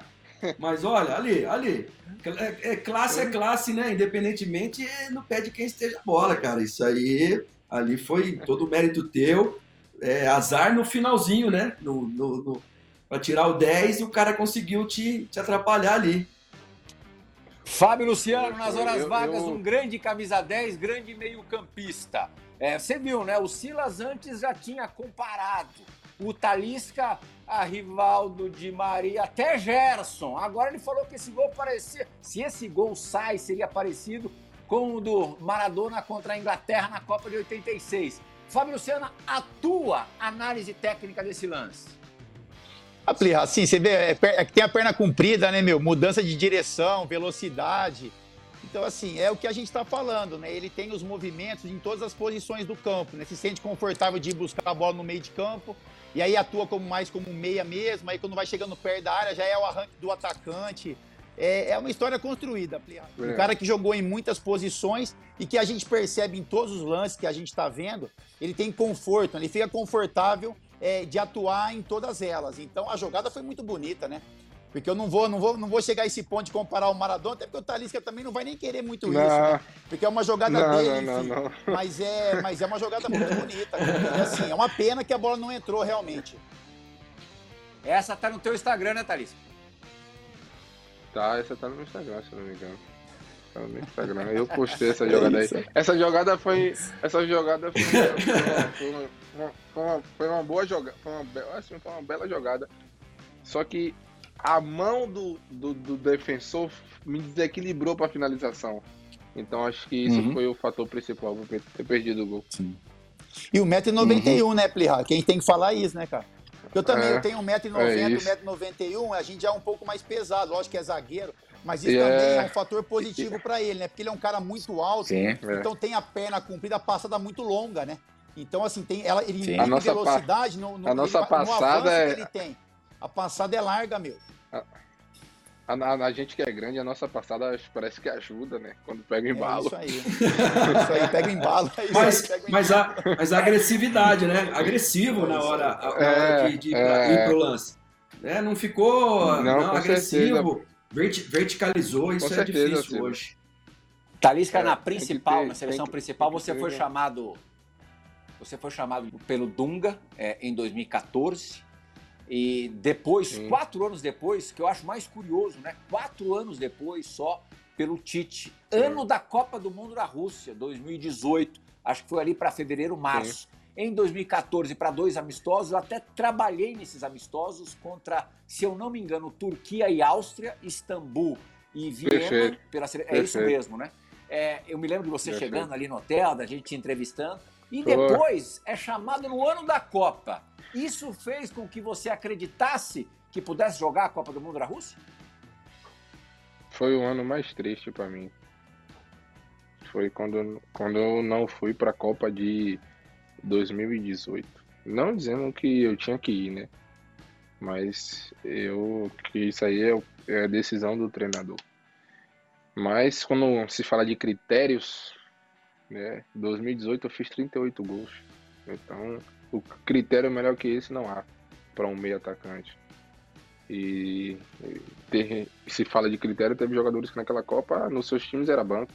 Mas olha, ali, ali. É, é, classe é classe, né? Independentemente no pé de quem esteja a bola, cara. Isso aí, ali foi todo o mérito teu. É, azar no finalzinho, né? No, no, no para tirar o 10 e o cara conseguiu te, te atrapalhar ali. Fábio Luciano, nas horas eu, vagas, eu... um grande camisa 10, grande meio-campista. É, você viu, né? O Silas antes já tinha comparado o Talisca a Rivaldo, de Maria, até Gerson. Agora ele falou que esse gol parecia. Se esse gol sai, seria parecido com o do Maradona contra a Inglaterra na Copa de 86. Fábio Luciano, a tua análise técnica desse lance. Aplicar, assim, você vê, é, é, tem a perna comprida, né, meu? Mudança de direção, velocidade. Então, assim, é o que a gente está falando, né? Ele tem os movimentos em todas as posições do campo, né? Se sente confortável de buscar a bola no meio de campo, e aí atua como mais como meia mesmo, aí quando vai chegando perto da área já é o arranque do atacante. É, é uma história construída, é. Um cara que jogou em muitas posições e que a gente percebe em todos os lances que a gente está vendo, ele tem conforto, ele fica confortável é, de atuar em todas elas. Então a jogada foi muito bonita, né? Porque eu não vou, não vou, não vou chegar a esse ponto de comparar o Maradona, até porque o Talisca também não vai nem querer muito não. isso, né? Porque é uma jogada não, dele, não, enfim. Mas, é, mas é uma jogada muito bonita. É, assim, é uma pena que a bola não entrou realmente. Essa tá no teu Instagram, né, Talisca? Tá, essa tá no meu Instagram, se não me engano. Tá no meu Instagram. Eu postei essa jogada aí. Essa jogada foi. Essa jogada foi, foi, uma, foi, uma, foi uma, boa jogada. Foi uma, assim, foi uma bela jogada. Só que a mão do, do, do defensor me desequilibrou para finalização. Então acho que isso uhum. foi o fator principal para ter perdido o gol. Sim. E o 1,91m, uhum. né, Plihar? Quem tem que falar isso, né, cara? Eu também é, eu tenho 1,90m, é 1,91m, a gente já é um pouco mais pesado, lógico que é zagueiro, mas isso também é, é um fator positivo para ele, né? Porque ele é um cara muito alto, Sim, é. então tem a perna comprida, a passada muito longa, né? Então, assim, tem, ela, ele tem velocidade no, no, a nossa ele, passada no é... que ele tem. A passada é larga, meu. A, a, a, gente que é grande, a nossa passada parece que ajuda, né? Quando pega o embalo. É isso aí. isso aí, pega o embalo. É mas, mas, a, mas a agressividade, né? Agressivo na hora, na hora é, de, de é... ir pro lance. Né? Não ficou não, não agressivo, vert, verticalizou, isso com é certeza, difícil hoje. Talisca, é, na principal, ter, na seleção principal, você foi chamado você foi chamado pelo Dunga é, em 2014. E depois, Sim. quatro anos depois, que eu acho mais curioso, né? Quatro anos depois só, pelo Tite. Sim. Ano da Copa do Mundo da Rússia, 2018. Acho que foi ali para fevereiro, março. Sim. Em 2014, para dois amistosos, eu até trabalhei nesses amistosos contra, se eu não me engano, Turquia e Áustria, Istambul e Viena. Perfeito. Pela... É Perfeito. isso mesmo, né? É, eu me lembro de você Perfeito. chegando ali no hotel, da gente te entrevistando. E depois é chamado no ano da Copa. Isso fez com que você acreditasse que pudesse jogar a Copa do Mundo da Rússia? Foi o ano mais triste para mim. Foi quando, quando eu não fui para a Copa de 2018. Não dizendo que eu tinha que ir, né? Mas eu que isso aí é, é a decisão do treinador. Mas quando se fala de critérios né? 2018 eu fiz 38 gols. Então, o critério melhor que esse não há para um meio atacante. E ter, se fala de critério, teve jogadores que naquela Copa nos seus times era banco,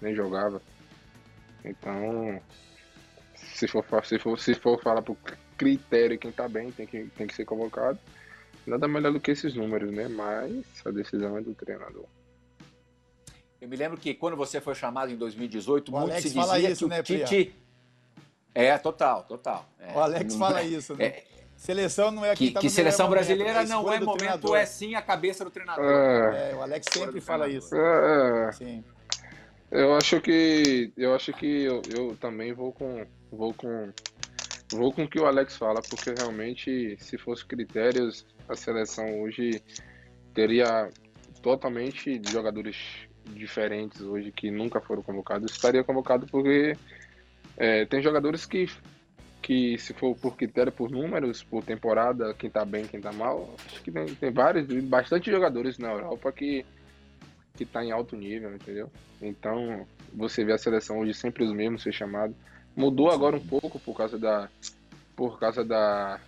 nem jogava. Então, se for, se for, se for falar por critério quem tá bem tem que, tem que ser convocado, nada melhor do que esses números, né? Mas a decisão é do treinador. Eu me lembro que quando você foi chamado em 2018, o muito Alex se dizia isso, que né, o Tite... É, total, total. É, o Alex não... fala isso, né? É... Seleção não é que, tá que seleção brasileira momento, não é momento, treinador. é sim a cabeça do treinador. É, é o Alex sempre fala isso. É, é, sim. Eu acho que eu acho que eu, eu também vou com vou com vou com o que o Alex fala, porque realmente se fosse critérios a seleção hoje teria totalmente jogadores diferentes hoje que nunca foram convocados, estaria convocado porque é, tem jogadores que, que, se for por critério, por números, por temporada, quem tá bem, quem tá mal, acho que tem, tem vários, bastante jogadores na Europa que, que tá em alto nível, entendeu? Então, você vê a seleção hoje sempre os mesmos ser chamado. Mudou agora um pouco por causa da. Por causa da.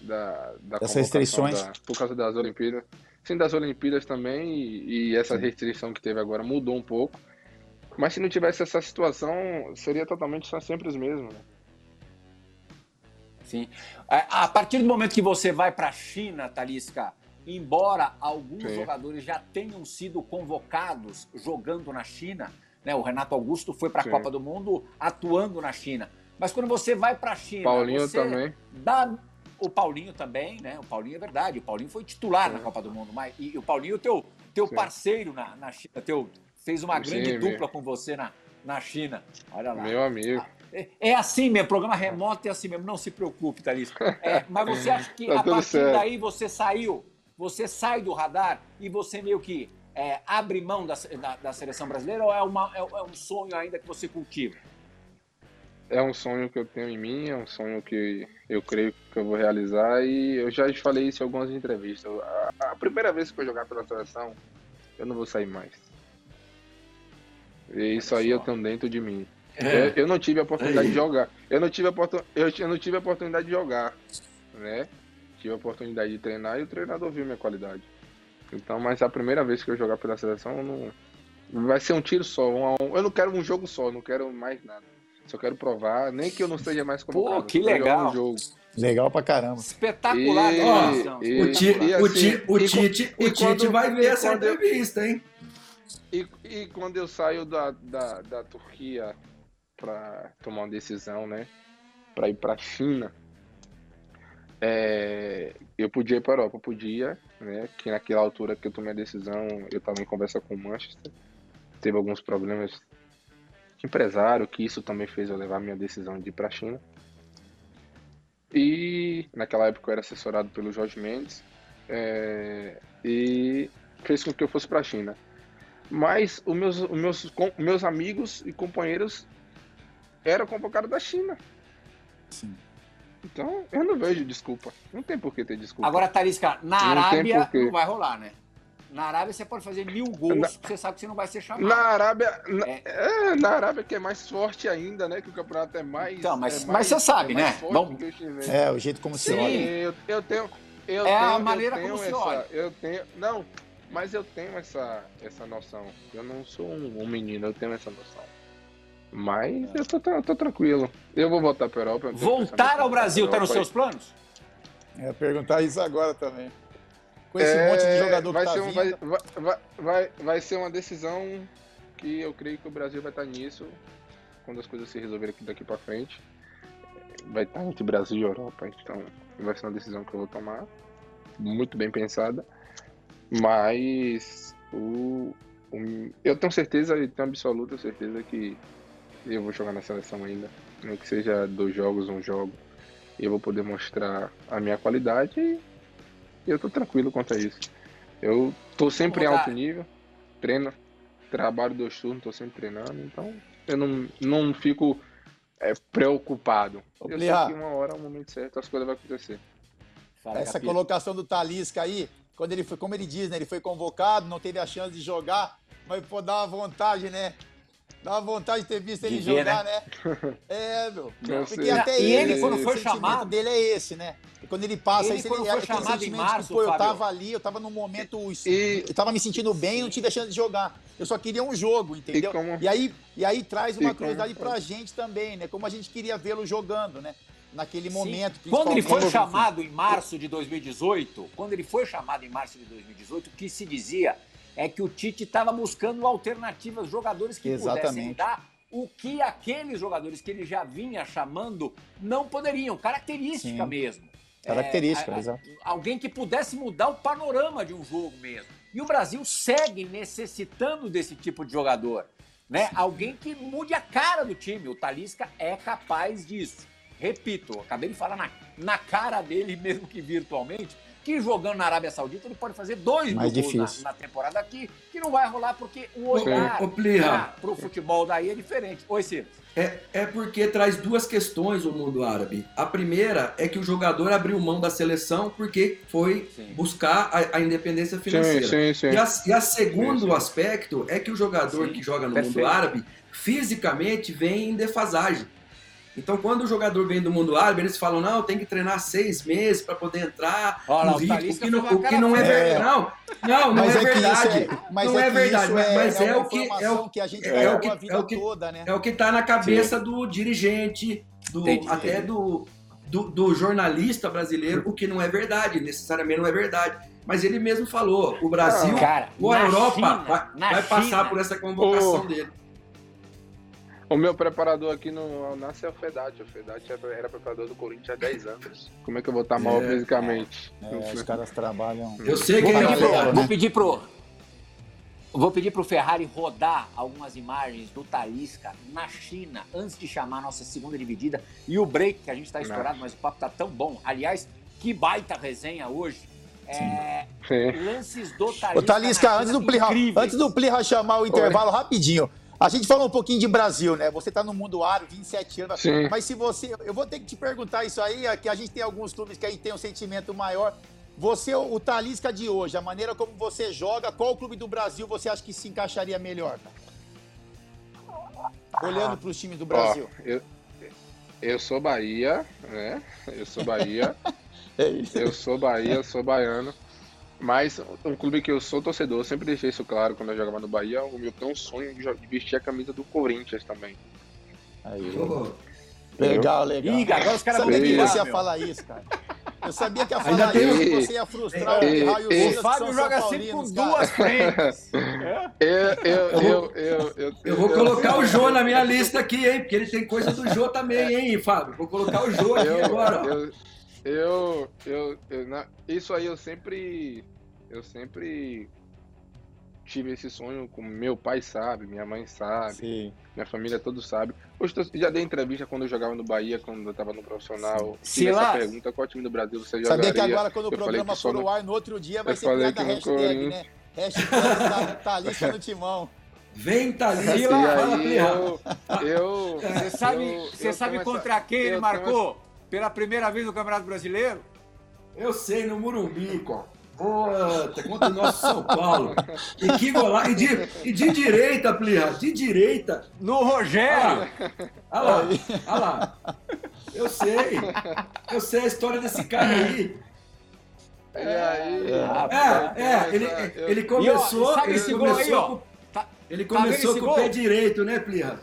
da, da das restrições. Da, por causa das Olimpíadas. Sim, das Olimpíadas também, e, e essa restrição que teve agora mudou um pouco. Mas se não tivesse essa situação, seria totalmente só sempre os mesmos. Né? Sim. A partir do momento que você vai para a China, Talisca, embora alguns Sim. jogadores já tenham sido convocados jogando na China, né? O Renato Augusto foi para a Copa do Mundo atuando na China. Mas quando você vai para a China, Paulinho você também. dá o Paulinho também, né? O Paulinho é verdade. O Paulinho foi titular Sim. na Copa do Mundo. Mas, e, o Paulinho, teu, teu parceiro na, na China, teu, fez uma grande Sim, dupla meu. com você na, na China. Olha lá. Meu amigo. É, é assim mesmo, programa remoto é assim mesmo. Não se preocupe, Thalys. É, mas você acha que tá a partir certo. daí você saiu, você sai do radar e você meio que é, abre mão da, da, da, seleção brasileira ou é, uma, é, é um sonho ainda que você cultiva? É um sonho que eu tenho em mim, é um sonho que eu creio que eu vou realizar e eu já falei isso em algumas entrevistas. A, a primeira vez que eu jogar pela seleção, eu não vou sair mais. E isso aí eu tenho dentro de mim. É. Eu, eu, não tive a oportunidade de jogar. Eu não tive a, eu, eu não tive a oportunidade de jogar, né? Tive a oportunidade de treinar e o treinador viu minha qualidade. Então, mas a primeira vez que eu jogar pela seleção, não vai ser um tiro só. Um, um, eu não quero um jogo só, não quero mais nada. Só quero provar, nem que eu não seja mais convocado. Pô, que legal. Jogo. Legal pra caramba. Espetacular. E, e, o, Tite, e, assim, o o Tite, o Tite vai ver essa entrevista, hein? E, e quando eu saio da, da, da Turquia para tomar uma decisão, né? Para ir para China, é, eu podia ir para Europa, podia, né? Que naquela altura que eu tomei a decisão, eu estava em conversa com o Manchester, teve alguns problemas empresário, que isso também fez eu levar a minha decisão de ir para a China. E naquela época eu era assessorado pelo Jorge Mendes. É, e fez com que eu fosse para a China. Mas os meus, os meus, os meus amigos e companheiros eram convocados da China. Sim. Então, eu não vejo desculpa. Não tem por que ter desculpa. Agora, Tarisca, na não Arábia não vai rolar, né? Na Arábia você pode fazer mil gols, na, você sabe que você não vai ser chamado. Na Arábia, na, é. É, na Arábia que é mais forte ainda, né? Que o campeonato é mais. Então, mas, é mais, mas você sabe, é né? Bom, é, o jeito como se olha. Eu, eu tenho. Eu é tenho, a maneira como essa, se olha. Eu tenho. Não, mas eu tenho essa, essa noção. Eu não sou um, um menino, eu tenho essa noção. Mas eu tô, tô, tô tranquilo. Eu vou voltar para a Europa. Voltar ao Brasil tá nos seus planos? É, perguntar isso agora também com esse é, monte de jogador vai que tá ser um, vai, vai, vai, vai ser uma decisão que eu creio que o Brasil vai estar nisso quando as coisas se resolverem aqui daqui para frente. Vai estar entre Brasil e Europa, então vai ser uma decisão que eu vou tomar muito bem pensada. Mas o, o eu tenho certeza, e tenho absoluta certeza que eu vou jogar na seleção ainda, nem que seja dois jogos, um jogo, eu vou poder mostrar a minha qualidade e eu tô tranquilo quanto a isso. Eu tô sempre em alto nível, treino, trabalho dois turnos, tô sempre treinando, então eu não, não fico é, preocupado. eu sei que uma hora, um momento certo, as coisas vão acontecer. Fala, Essa capítulo. colocação do Talisca aí, quando ele foi, como ele diz, né? Ele foi convocado, não teve a chance de jogar, mas pô, dá uma vontade, né? Dá uma vontade de ter visto ele jogar, né? né? É, meu. Porque até e ele, ele quando foi chamado dele é esse, né? E quando ele passa, ele, isso, quando ele, foi chamado em março, que, pô, eu tava ali, eu tava num momento, e, eu tava me sentindo bem, não tive a chance de jogar. Eu só queria um jogo, entendeu? E, como, e aí, e aí traz uma curiosidade como, pra gente também, né? Como a gente queria vê-lo jogando, né? Naquele Sim. momento. Quando ele foi chamado em março de 2018, quando ele foi chamado em março de 2018, o que se dizia é que o Tite estava buscando alternativas, jogadores que Exatamente. pudessem dar o que aqueles jogadores que ele já vinha chamando não poderiam, característica Sim. mesmo. Característica, é, exato. Alguém que pudesse mudar o panorama de um jogo mesmo. E o Brasil segue necessitando desse tipo de jogador. Né? Alguém que mude a cara do time. O Talisca é capaz disso. Repito, acabei de falar na, na cara dele, mesmo que virtualmente, que jogando na Arábia Saudita ele pode fazer dois Mais gols na, na, temporada aqui, que não vai rolar porque o olhar para o futebol daí é diferente. Oi, Ciro. É, é porque traz duas questões o mundo árabe. A primeira é que o jogador abriu mão da seleção porque foi sim. buscar a, a, independência financeira. Sim, sim, e, a, e a segundo aspecto é que o jogador que joga no Perfeito. mundo árabe fisicamente vem em defasagem. Então, quando o jogador vem do mundo árabe, eles falam: não, tem que treinar seis meses para poder entrar Olha, no ritmo, o que não, o que não é verdade. Não, não, não é, é verdade. É, mas não é, é verdade, é, mas é, o que é o que a gente é o que é o que toda, né? É o que está na cabeça Sim. do dirigente, do entendi, até. Do, do, do jornalista brasileiro, o que não é verdade, necessariamente não é verdade. Mas ele mesmo falou: o Brasil, cara, ou a Europa China, vai, vai passar por essa convocação dele. O meu preparador aqui no Alnassi é o Fedati. O Fedati era preparador do Corinthians há 10 anos. Como é que eu vou estar mal é, fisicamente? É, os caras trabalham. Eu sei que vou é pedir, pro, Vou pedir pro. Vou pedir pro Ferrari rodar algumas imagens do Talisca na China antes de chamar a nossa segunda dividida. E o break, que a gente está estourado, mas o papo tá tão bom. Aliás, que baita resenha hoje. É, lances do Talisca. Ô, Talisca, antes do, Plirra, antes do Plirra chamar o intervalo, Oi. rapidinho. A gente falou um pouquinho de Brasil, né? Você está no mundo árabe, 27 anos. Sim. Mas se você. Eu vou ter que te perguntar isso aí, é que a gente tem alguns clubes que aí tem um sentimento maior. Você, o Talisca de hoje, a maneira como você joga, qual clube do Brasil você acha que se encaixaria melhor? Olhando para os times do Brasil. Ó, eu, eu sou Bahia, né? Eu sou Bahia. é isso. Eu sou Bahia, eu sou baiano. Mas um clube que eu sou torcedor, sempre deixei isso claro quando eu jogava no Bahia, o meu tem um sonho de vestir a camisa do Corinthians também. Aí. Legal, legal. Ih, agora os caras sabia que você ia falar isso, cara. Eu sabia que ia falar Ainda isso, tem... você ia frustrar e, o raio e, O Fábio joga sempre com duas frentes. eu, eu, eu, eu, eu, eu, vou colocar o Jô na minha lista aqui, hein? Porque ele tem coisa do Jô também, hein, Fábio? Vou colocar o Jô aqui agora. Eu, eu, eu, isso aí eu sempre eu sempre tive esse sonho, como meu pai sabe, minha mãe sabe, Sim. minha família todos sabe. já dei entrevista quando eu jogava no Bahia, quando eu tava no profissional. Se essa pergunta, qual time do Brasil você jogaria? Sabia que agora, quando o programa for ao ar, no outro dia vai ser criada a hashtag, né? Hashtag Thalissa no timão. Vem, Thalissa. E aí, eu, eu, Você sabe, eu, você eu sabe contra quem ele marcou pela primeira vez no Campeonato Brasileiro? Eu sei, no Murumbi, pô. Puta, contra o nosso São Paulo. E que golaço. E de, e de direita, Plirra, de direita. No Rogério. Olha lá, olha lá. Eu sei. Eu sei a história desse cara aí. E aí? É, é, ele, ele começou. ó, sabe esse gol aí, ó? Tá, ele tá começou tá com o pé direito, né, Plirra?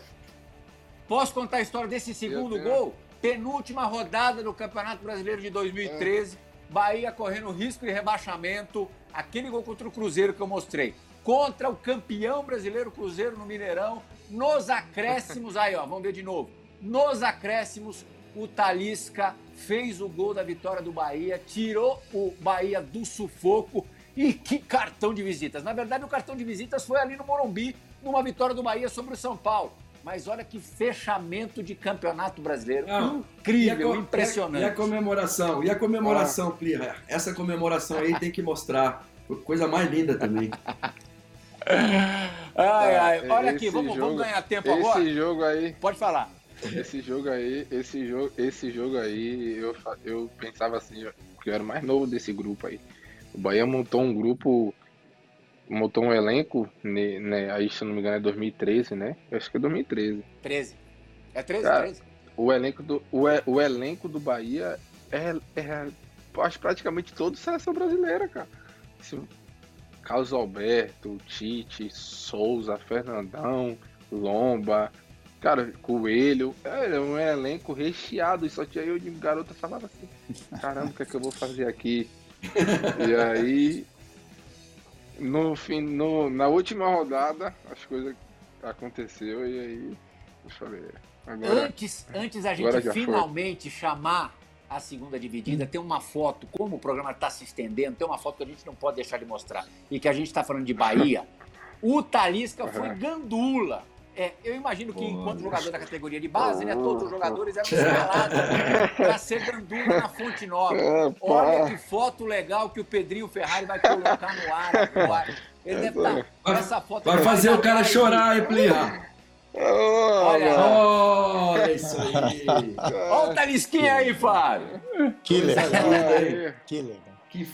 Posso contar a história desse segundo gol? Penúltima rodada do Campeonato Brasileiro de 2013. É Bahia correndo risco de rebaixamento. Aquele gol contra o Cruzeiro que eu mostrei. Contra o campeão brasileiro Cruzeiro no Mineirão. Nos acréscimos, aí ó, vamos ver de novo. Nos acréscimos, o Talisca fez o gol da vitória do Bahia, tirou o Bahia do sufoco. E que cartão de visitas! Na verdade, o cartão de visitas foi ali no Morumbi, numa vitória do Bahia sobre o São Paulo. Mas olha que fechamento de campeonato brasileiro. Não, Incrível, e a, impressionante. E a, comemoração? E a comemoração, ah. Plirra? Essa comemoração aí tem que mostrar. Coisa mais linda também. ai, ai. Olha aqui, vamos, jogo, vamos ganhar tempo esse agora. Esse jogo aí. Pode falar. Esse jogo aí, esse jogo, esse jogo aí, eu, eu pensava assim, que eu era mais novo desse grupo aí. O Bahia montou um grupo montou um elenco, né, aí se eu não me engano é 2013, né? Eu acho que é 2013. 13. É 13, Cara, 13. O elenco do, o, o elenco do Bahia é, é acho praticamente todo seleção brasileira, cara. Assim, Carlos Alberto, Tite, Souza, Fernandão, Lomba, cara, Coelho. É um elenco recheado. E só tinha eu de garota falava assim: caramba, o que é que eu vou fazer aqui? e aí no fim, no, na última rodada, as coisas aconteceu e aí eu falei. Agora, antes, antes a gente finalmente foi. chamar a segunda dividida, tem uma foto, como o programa está se estendendo, tem uma foto que a gente não pode deixar de mostrar. E que a gente está falando de Bahia. O Talisca foi gandula. É, eu imagino que, enquanto jogador da categoria de base, né, todos os jogadores eram escalados para ser gandula na Fonte Nova. É, Olha que foto legal que o Pedrinho Ferrari vai colocar no ar agora. Ele deve estar. Tá, essa foto vai fazer o cara chorar, hein, Plia? Olha, olha isso aí. Olha o Talisquinha aí, Fábio. Que legal. Que legal. Que...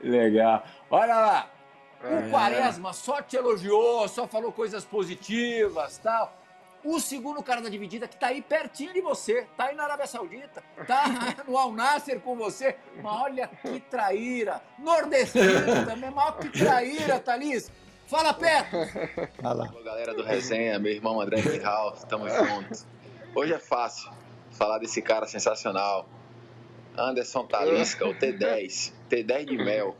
Legal. Olha lá. O Quaresma só te elogiou, só falou coisas positivas tal. O segundo cara da dividida que tá aí pertinho de você, tá aí na Arábia Saudita, tá no Al Nasser com você. Mas olha que traíra. Nordestino também, mas que traíra, Thalys. Fala perto. Fala. galera do Resenha, meu irmão André Quirral, estamos juntos. Hoje é fácil falar desse cara sensacional. Anderson Talisca, o T10, T10 de mel.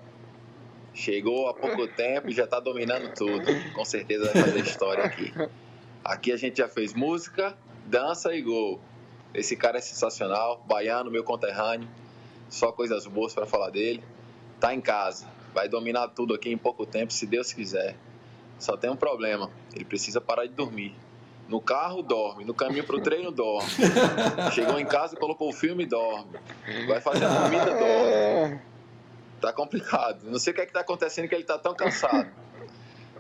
Chegou há pouco tempo e já está dominando tudo. Com certeza vai fazer história aqui. Aqui a gente já fez música, dança e gol. Esse cara é sensacional, baiano, meu conterrâneo. Só coisas boas para falar dele. Tá em casa, vai dominar tudo aqui em pouco tempo, se Deus quiser. Só tem um problema, ele precisa parar de dormir. No carro, dorme. No caminho pro treino, dorme. Chegou em casa, colocou o filme, dorme. Vai fazer a comida, dorme. Tá complicado. Não sei o que é que tá acontecendo que ele tá tão cansado.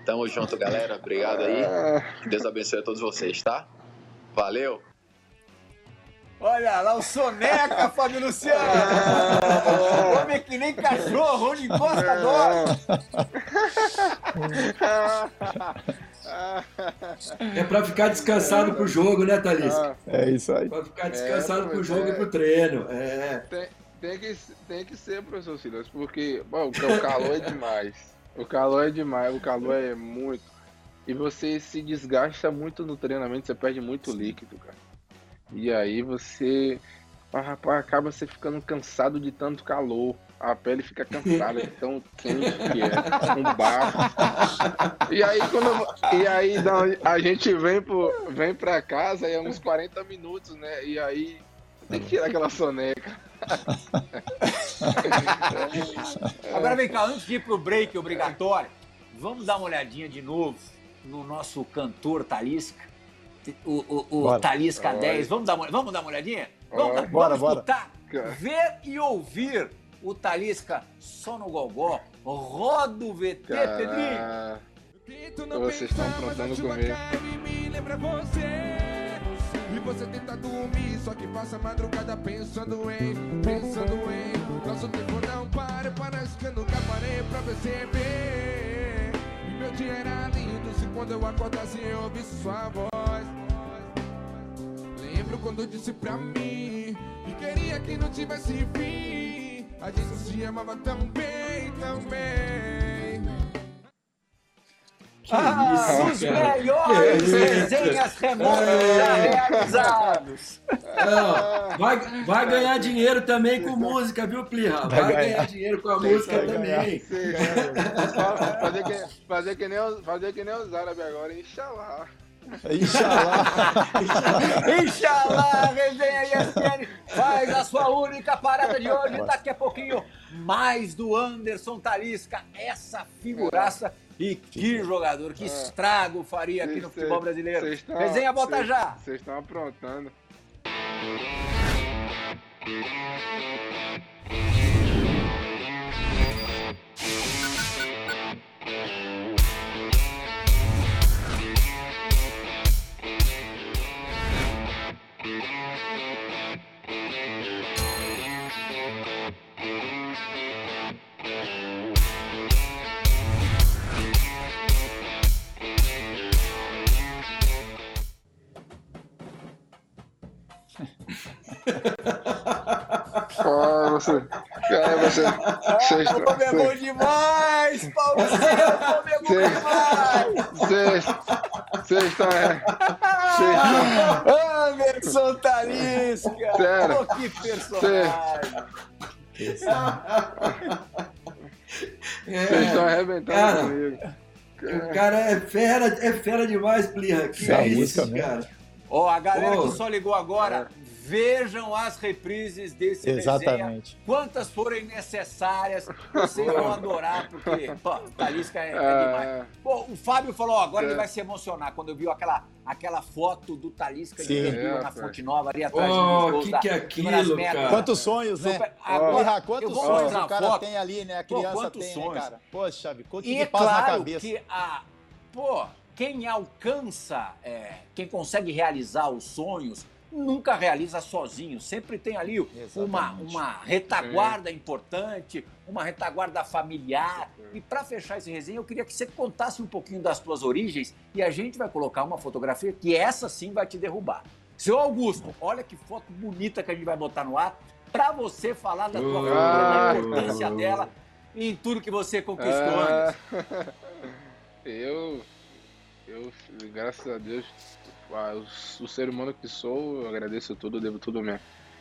Tamo junto, galera. Obrigado aí. Que Deus abençoe a todos vocês, tá? Valeu! Olha lá o Soneca, Fábio Luciano! Homem é que nem cachorro, onde encosta dorme! É pra ficar descansado pro jogo, né, Thalys? É isso aí. Pra ficar descansado é, pro jogo é. e pro treino. É. Tem, tem que, tem que ser, professor Silas, porque bom, o calor é demais. O calor é demais, o calor é muito. E você se desgasta muito no treinamento, você perde muito líquido, cara. E aí você acaba você ficando cansado de tanto calor. A pele fica cansada de tão quente que é, um barro. E aí quando e aí a gente vem pro, vem para casa e é uns 40 minutos, né? E aí tem que tirar aquela soneca. Agora vem cá, antes de ir pro break obrigatório, vamos dar uma olhadinha de novo no nosso cantor Talisca. o, o, o Talisca 10. Vamos dar, uma, vamos dar uma olhadinha? Vamos, dar, bora, vamos bora. escutar, ver e ouvir o Talisca só no gogó. Roda o VT, Pedrinho. Vocês estão aprontando comigo. Você tenta dormir, só que passa a madrugada pensando em, pensando em. Nosso tempo não para, parece que eu nunca parei pra perceber. E meu dia era lindo, se quando eu acordasse eu ouvisse sua voz. Lembro quando disse pra mim que queria que não tivesse fim. A gente se amava tão bem, tão bem. Ah, os melhores resenhas remotas já realizados. Não, vai, vai ganhar dinheiro também com música, viu, Plirra? Vai, vai ganhar. ganhar. dinheiro com a Sim, música também. fazer, que, fazer, que nem, fazer que nem os árabes agora, inshallah. Inshallah. Inshallah, resenha ESPN faz a sua única parada de hoje. Daqui a pouquinho, mais do Anderson Talisca, essa figuraça. E que jogador, que estrago faria aqui no futebol brasileiro. Estão, resenha, volta cês, já. Vocês estão aprontando. Ah, você. Cara, você. Sexta, ah, como é bom demais, Paulo é bom demais! Sexta é. Sexta. Anderson Talisca! Sério? Oh, que personagem! Vocês estão arrebentando cara, comigo. O cara é fera, é fera demais, Plirra. Que é isso, cara? Ó, oh, a galera oh. que só ligou agora, é. Vejam as reprises desse Exatamente. Resenha. Quantas forem necessárias, vocês vão adorar, porque, pô, Talisca é, é, é demais. Pô, o Fábio falou, ó, agora é. ele vai se emocionar quando eu vi aquela, aquela foto do Talisca de é, na Fonte Nova, ali atrás oh, que que é aquilo, cara? Quantos sonhos, né? Super... Agora, quantos sonhos o cara foto. tem ali, né? A criança pô, tem, né, sonhos. né, cara? Poxa, quanto e que é passa claro na cabeça. que a... Pô, quem alcança, é, quem consegue realizar os sonhos nunca realiza sozinho, sempre tem ali uma, uma retaguarda importante, uma retaguarda familiar. E para fechar esse resenha, eu queria que você contasse um pouquinho das tuas origens e a gente vai colocar uma fotografia que essa sim vai te derrubar. Seu Augusto, olha que foto bonita que a gente vai botar no ar para você falar da tua família, da importância dela em tudo que você conquistou ah, antes. Eu, eu, graças a Deus, o, o, ser humano que sou, eu agradeço tudo, devo tudo à minha,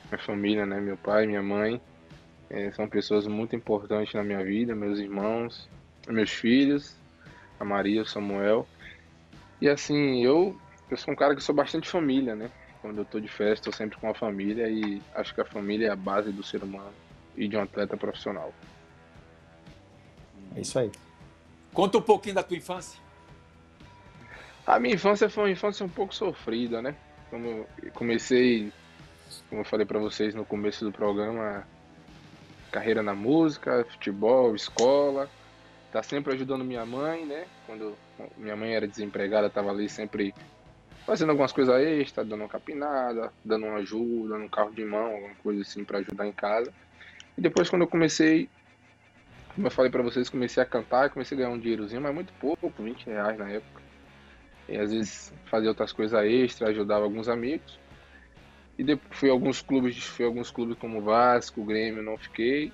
minha família, né? Meu pai, minha mãe. É, são pessoas muito importantes na minha vida, meus irmãos, meus filhos, a Maria, o Samuel. E assim, eu, eu sou um cara que sou bastante família, né? Quando eu tô de festa, eu sempre com a família e acho que a família é a base do ser humano e de um atleta profissional. É isso aí. Conta um pouquinho da tua infância. A minha infância foi uma infância um pouco sofrida, né? Como comecei, como eu falei para vocês no começo do programa, carreira na música, futebol, escola. Tá sempre ajudando minha mãe, né? Quando minha mãe era desempregada, tava ali sempre fazendo algumas coisas extras, dando uma capinada, dando uma ajuda, um carro de mão, alguma coisa assim para ajudar em casa. E depois quando eu comecei, como eu falei para vocês, comecei a cantar, comecei a ganhar um dinheirozinho, mas muito pouco, 20 reais na época. E às vezes fazia outras coisas extra, ajudava alguns amigos. E depois fui a alguns clubes, fui alguns clubes como Vasco, Grêmio, não fiquei.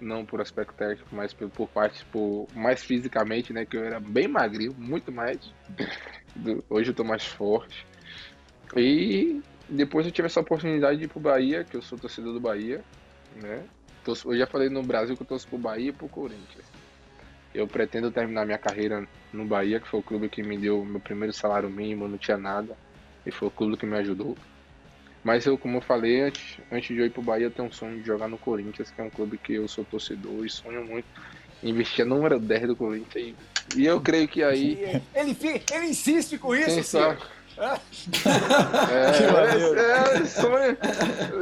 Não por aspecto técnico, mas por, por parte, por, mais fisicamente, né? Que eu era bem magrinho, muito mais. Hoje eu tô mais forte. E depois eu tive essa oportunidade de ir pro Bahia, que eu sou torcedor do Bahia, né? Eu já falei no Brasil que eu torço pro Bahia e pro Corinthians. Eu pretendo terminar minha carreira no Bahia, que foi o clube que me deu meu primeiro salário mínimo, não tinha nada. E foi o clube que me ajudou. Mas eu, como eu falei antes, antes de eu ir pro Bahia, eu tenho um sonho de jogar no Corinthians, que é um clube que eu sou torcedor e sonho muito em investir no número 10 do Corinthians. E, e eu creio que aí. Ele, ele insiste com isso, quem sabe, É, é, sonho.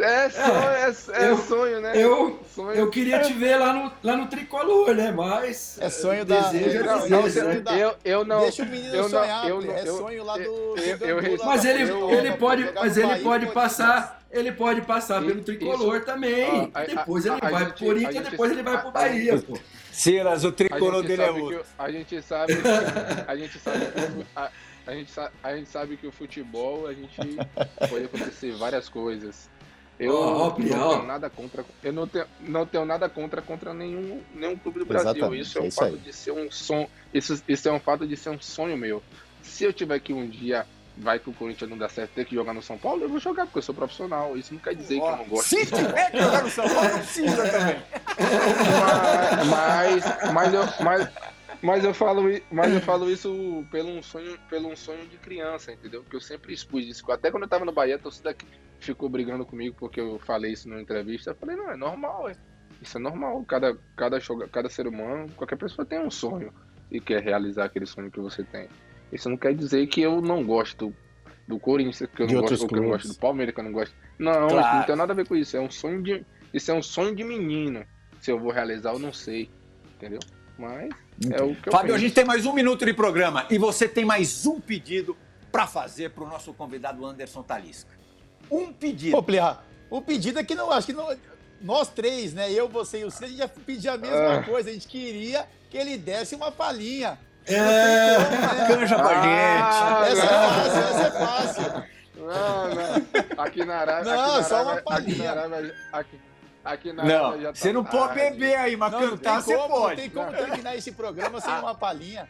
É sonho, é, é eu, sonho, né? Eu, sonho. eu queria te ver lá no, lá no tricolor, né? Mas. É sonho da. Desejo, não, é não, desejo, né? eu, eu não. Deixa o menino eu sonhar, não, eu, é eu, sonho lá do. Mas ele, eu- ele pode, mas ele Bahia, pode passar, ele pode passar pelo Isso- tricolor também. Ó, a- depois ele a vai pro Corinthians, depois ele vai pro Bahia, pô. Silas, o tricolor dele é outro. a gente sabe a gente sabe a, gente a gente sabe que o futebol a gente pode acontecer várias coisas. Eu ó, não tenho nada contra, eu não tenho, não tenho nada contra contra nenhum, nenhum clube do Brasil. Exatamente, Isso é é um isso fato aí. de ser um sonho, isso, isso é um fato de ser um sonho meu. Se eu tiver que um dia vai que o Corinthians não dá certo, ter que jogar no São Paulo, eu vou jogar porque eu sou profissional. Isso não quer dizer que eu não gosto. Se tiver que jogar no São Paulo, não precisa também. mas, mas, eu, mas, mas, eu falo, i- mas eu falo isso pelo um sonho, pelo um sonho de criança, entendeu? Porque eu sempre expus isso. Até quando eu tava no Bahia, a torcida ficou brigando comigo porque eu falei isso numa entrevista. Eu falei, não, é normal, é. Isso é normal. Cada, cada, joga, cada ser humano, qualquer pessoa tem um sonho e quer realizar aquele sonho que você tem. Isso não quer dizer que eu não gosto do Corinthians, que eu De não gosto, ou que eu não gosto do Palmeiras, que eu não gosto. Não, Claro. isso não tem nada a ver com isso. É um sonho de. Isso é um sonho de menino. Se eu vou realizar, eu não sei. Entendeu? Mas é o que eu Fábio, a gente tem mais um minuto de programa e você tem mais um pedido para fazer para o nosso convidado Anderson Talisca. Um pedido. O pedido é que não, acho que não, nós três, né? Eu, você e o Cid, a gente já pediu a mesma Ah. coisa. A gente queria que ele desse uma palhinha. É, Canja com a gente. Ah, Essa é não. fácil, essa é fácil. Não, não. Aqui na Arábia. Não, aqui na só uma Arábia, aqui palhinha. na Arábia. Aqui, aqui na Não, já tá você não pode beber aí, mas Não, cantar não você como, não pode. tem como terminar esse programa sem uma palhinha.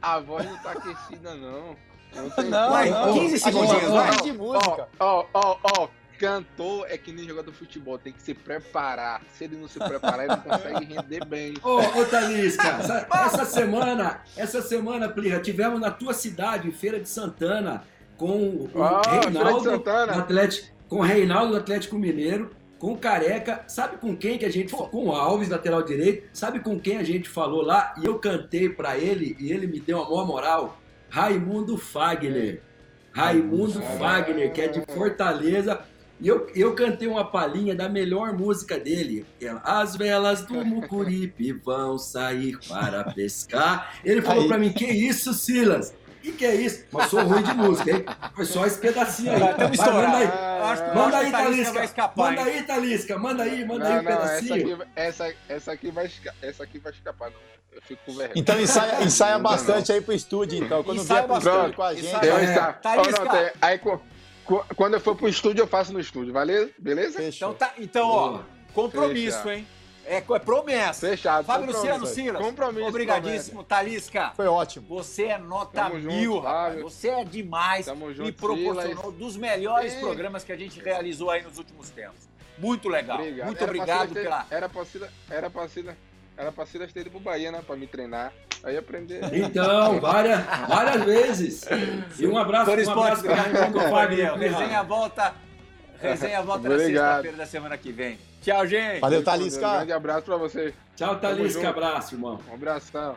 A voz não tá aquecida, não. Não, tem Não, Vai, não. 15 A segundinhos, vai. de música. Ó, ó, ó. Cantor é que nem jogador de futebol, tem que se preparar. Se ele não se preparar, ele não consegue render bem. Ô, ô Talisca, essa, essa semana, essa semana, Plirra, tivemos na tua cidade, Feira de Santana, com o de Reinaldo, Atlético, com o Reinaldo do Atlético Mineiro, com o Careca, sabe com quem que a gente falou? Com o Alves, lateral direito, sabe com quem a gente falou lá? E eu cantei pra ele e ele me deu uma maior moral. Raimundo Fagner. Raimundo Fagner, que é de Fortaleza. E eu, eu cantei uma palhinha da melhor música dele. As velas do Mucuripe vão sair para pescar. Ele falou pra mim, que isso, Silas? O que, que é isso? Mas sou ruim de música, hein? Foi só esse pedacinho aí. Estamos Vai, manda aí. que- Manda aí, Talisca vai escapar, Manda aí, Talisca. Manda aí, manda aí Não, um não, essa pedacinho. aqui, essa, essa, aqui vai, essa aqui vai escapar, não. Eu fico com vergonha. Então ensaia, ensaia Não bastante aí pro estúdio, então. Quando Ensaia vier pro estúdio com a gente. Ensaia Eu É. Talisca. Ó, não, tem- aí, quando eu for pro estúdio, eu faço no estúdio, valeu? Beleza? Fechou. Então, tá, então ó, compromisso, Fechado. hein? É, é promessa. Fechado. Fábio compromisso. Luciano Silas, Compromisso, obrigadíssimo. Talisca, Foi ótimo. você é nota Tamo junto, mil, rapaz. Fábio. Você é demais Tamo e junto, proporcionou Silas. dos melhores programas que a gente realizou aí nos últimos tempos. Muito legal. Obrigado. Muito Era obrigado ter- pela... Era pra Silas, era pra Silas, era pra Silas ter ido pro Bahia, né? Pra me treinar. Aí aprender. Então, várias, várias vezes. E um abraço, um para companhia. Fagner. Resenha volta, resenha volta na sexta-feira da semana que vem. Tchau, gente. Valeu, Um Talisca. grande abraço pra você. Tchau, Talisca. Abraço, irmão. Um abração.